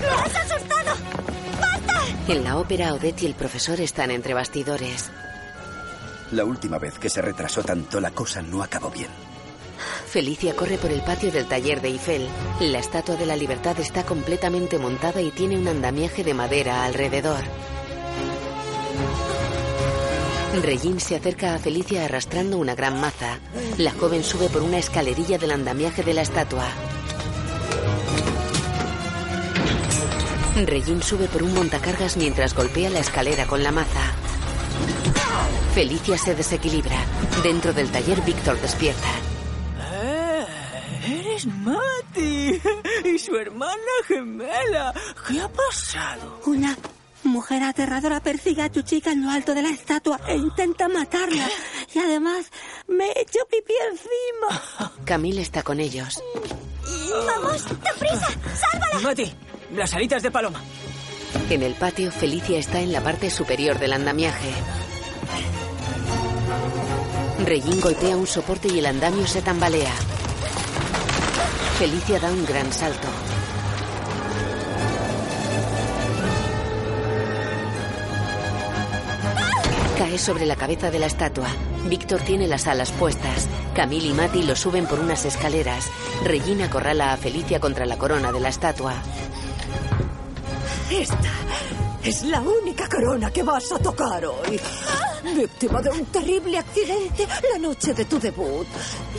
¡Me has asustado! En la ópera, Odette y el profesor están entre bastidores. La última vez que se retrasó tanto, la cosa no acabó bien. Felicia corre por el patio del taller de Eiffel. La estatua de la libertad está completamente montada y tiene un andamiaje de madera alrededor. Regine se acerca a Felicia arrastrando una gran maza. La joven sube por una escalerilla del andamiaje de la estatua. Regine sube por un montacargas mientras golpea la escalera con la maza. Felicia se desequilibra. Dentro del taller, Víctor despierta. Eh, eres Mati y su hermana gemela. ¿Qué ha pasado? Una mujer aterradora persigue a tu chica en lo alto de la estatua e intenta matarla. Y además me echo pipí encima. Camille está con ellos. ¡Vamos! ¡Deprisa! ¡Sálvala! Mati, las alitas de paloma. En el patio, Felicia está en la parte superior del andamiaje. Regine golpea un soporte y el andamio se tambalea. Felicia da un gran salto. Cae sobre la cabeza de la estatua. Víctor tiene las alas puestas. Camille y Mati lo suben por unas escaleras. Regina acorrala a Felicia contra la corona de la estatua. Esta es la única corona que vas a tocar hoy. Víctima de un terrible accidente la noche de tu debut.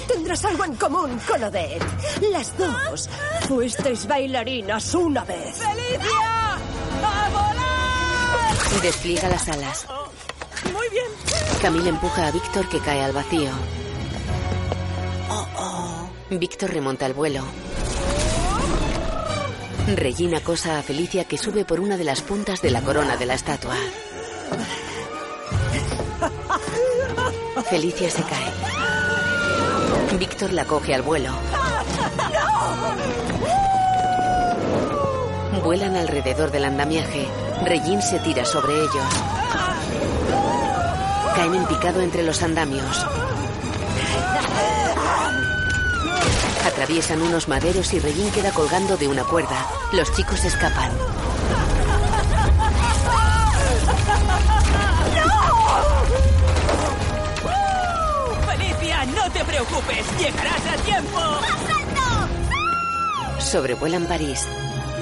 Tendrás algo en común con Odette. Las dos fuisteis bailarinas una vez. ¡Felicia! ¡A volar! Despliega las alas. Muy bien. Camille empuja a Víctor que cae al vacío. Víctor remonta el vuelo. Regina acosa a Felicia que sube por una de las puntas de la corona de la estatua. Felicia se cae. Víctor la coge al vuelo. Vuelan alrededor del andamiaje. Regine se tira sobre ellos. Caen en picado entre los andamios. Atraviesan unos maderos y Regine queda colgando de una cuerda. Los chicos escapan. Felicia, no te preocupes, llegarás a tiempo. Sobrevuelan París.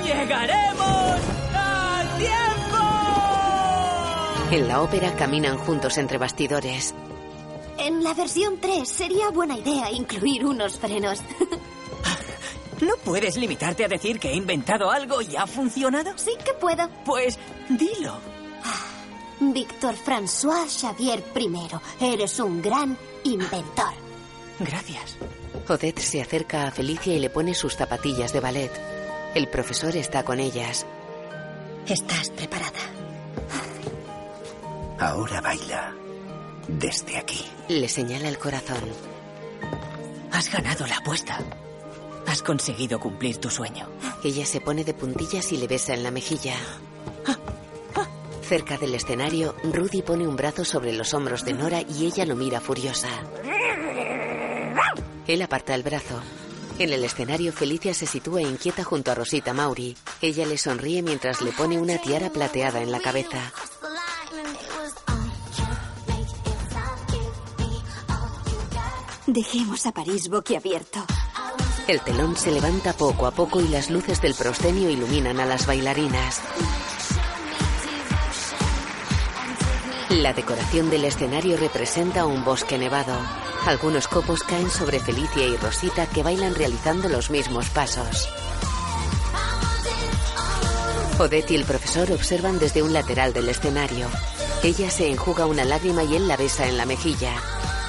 ¡Llegaremos a tiempo! En la ópera caminan juntos entre bastidores. En la versión 3 sería buena idea incluir unos frenos. ¿No puedes limitarte a decir que he inventado algo y ha funcionado? Sí que puedo. Pues dilo. Víctor François Xavier I, eres un gran inventor. Gracias. Odette se acerca a Felicia y le pone sus zapatillas de ballet. El profesor está con ellas. ¿Estás preparada? Ahora baila. Desde aquí. Le señala el corazón. Has ganado la apuesta. Has conseguido cumplir tu sueño. Ella se pone de puntillas y le besa en la mejilla. Cerca del escenario, Rudy pone un brazo sobre los hombros de Nora y ella lo mira furiosa. Él aparta el brazo. En el escenario, Felicia se sitúa inquieta junto a Rosita Mauri. Ella le sonríe mientras le pone una tiara plateada en la cabeza. Dejemos a París boquiabierto. El telón se levanta poco a poco y las luces del proscenio iluminan a las bailarinas. La decoración del escenario representa un bosque nevado. Algunos copos caen sobre Felicia y Rosita que bailan realizando los mismos pasos. Odette y el profesor observan desde un lateral del escenario. Ella se enjuga una lágrima y él la besa en la mejilla.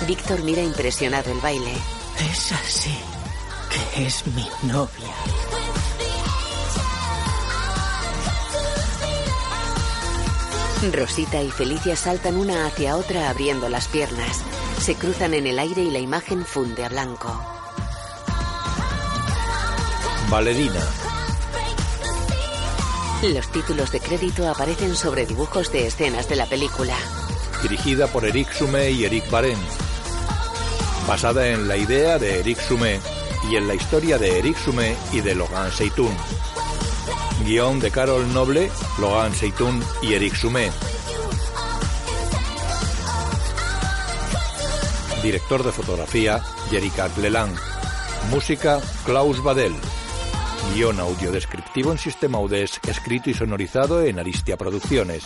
Víctor mira impresionado el baile. Es así que es mi novia. Rosita y Felicia saltan una hacia otra abriendo las piernas. Se cruzan en el aire y la imagen funde a blanco. Valerina. Los títulos de crédito aparecen sobre dibujos de escenas de la película. Dirigida por Eric Sume y Eric Baren. Basada en la idea de Eric Sume y en la historia de Eric Sume y de Logan Seitoun. Guión de Carol Noble, Logan Seitoun y Eric Sume. Director de fotografía, Jerika Cleland. Música, Klaus Badel. Guión audio descriptivo en sistema UDES, escrito y sonorizado en Aristia Producciones.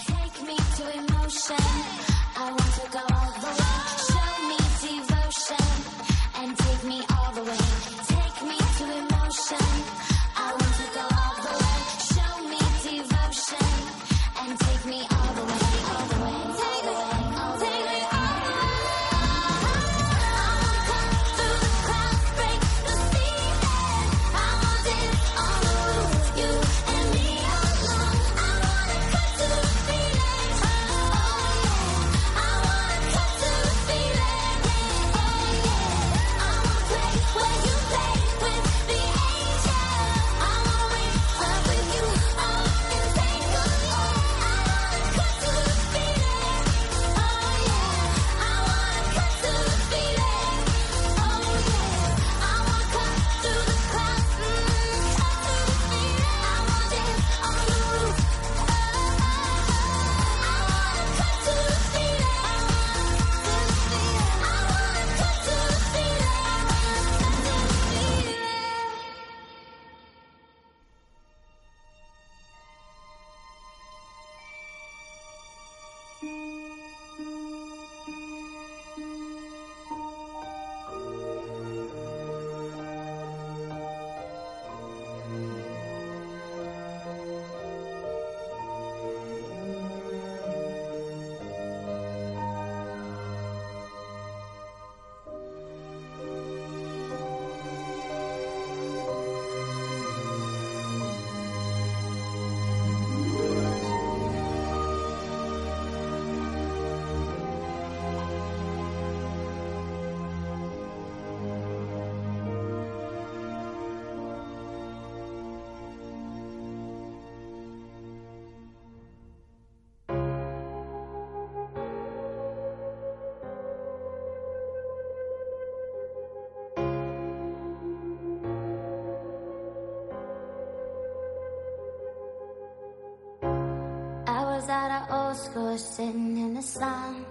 I was at our old school sitting in the sun,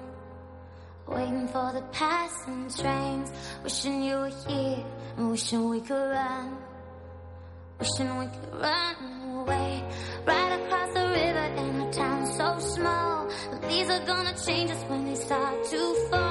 waiting for the passing trains, wishing you were here and wishing we could run, wishing we could run away. Right across the river in a town so small, the leaves are gonna change us when they start to fall.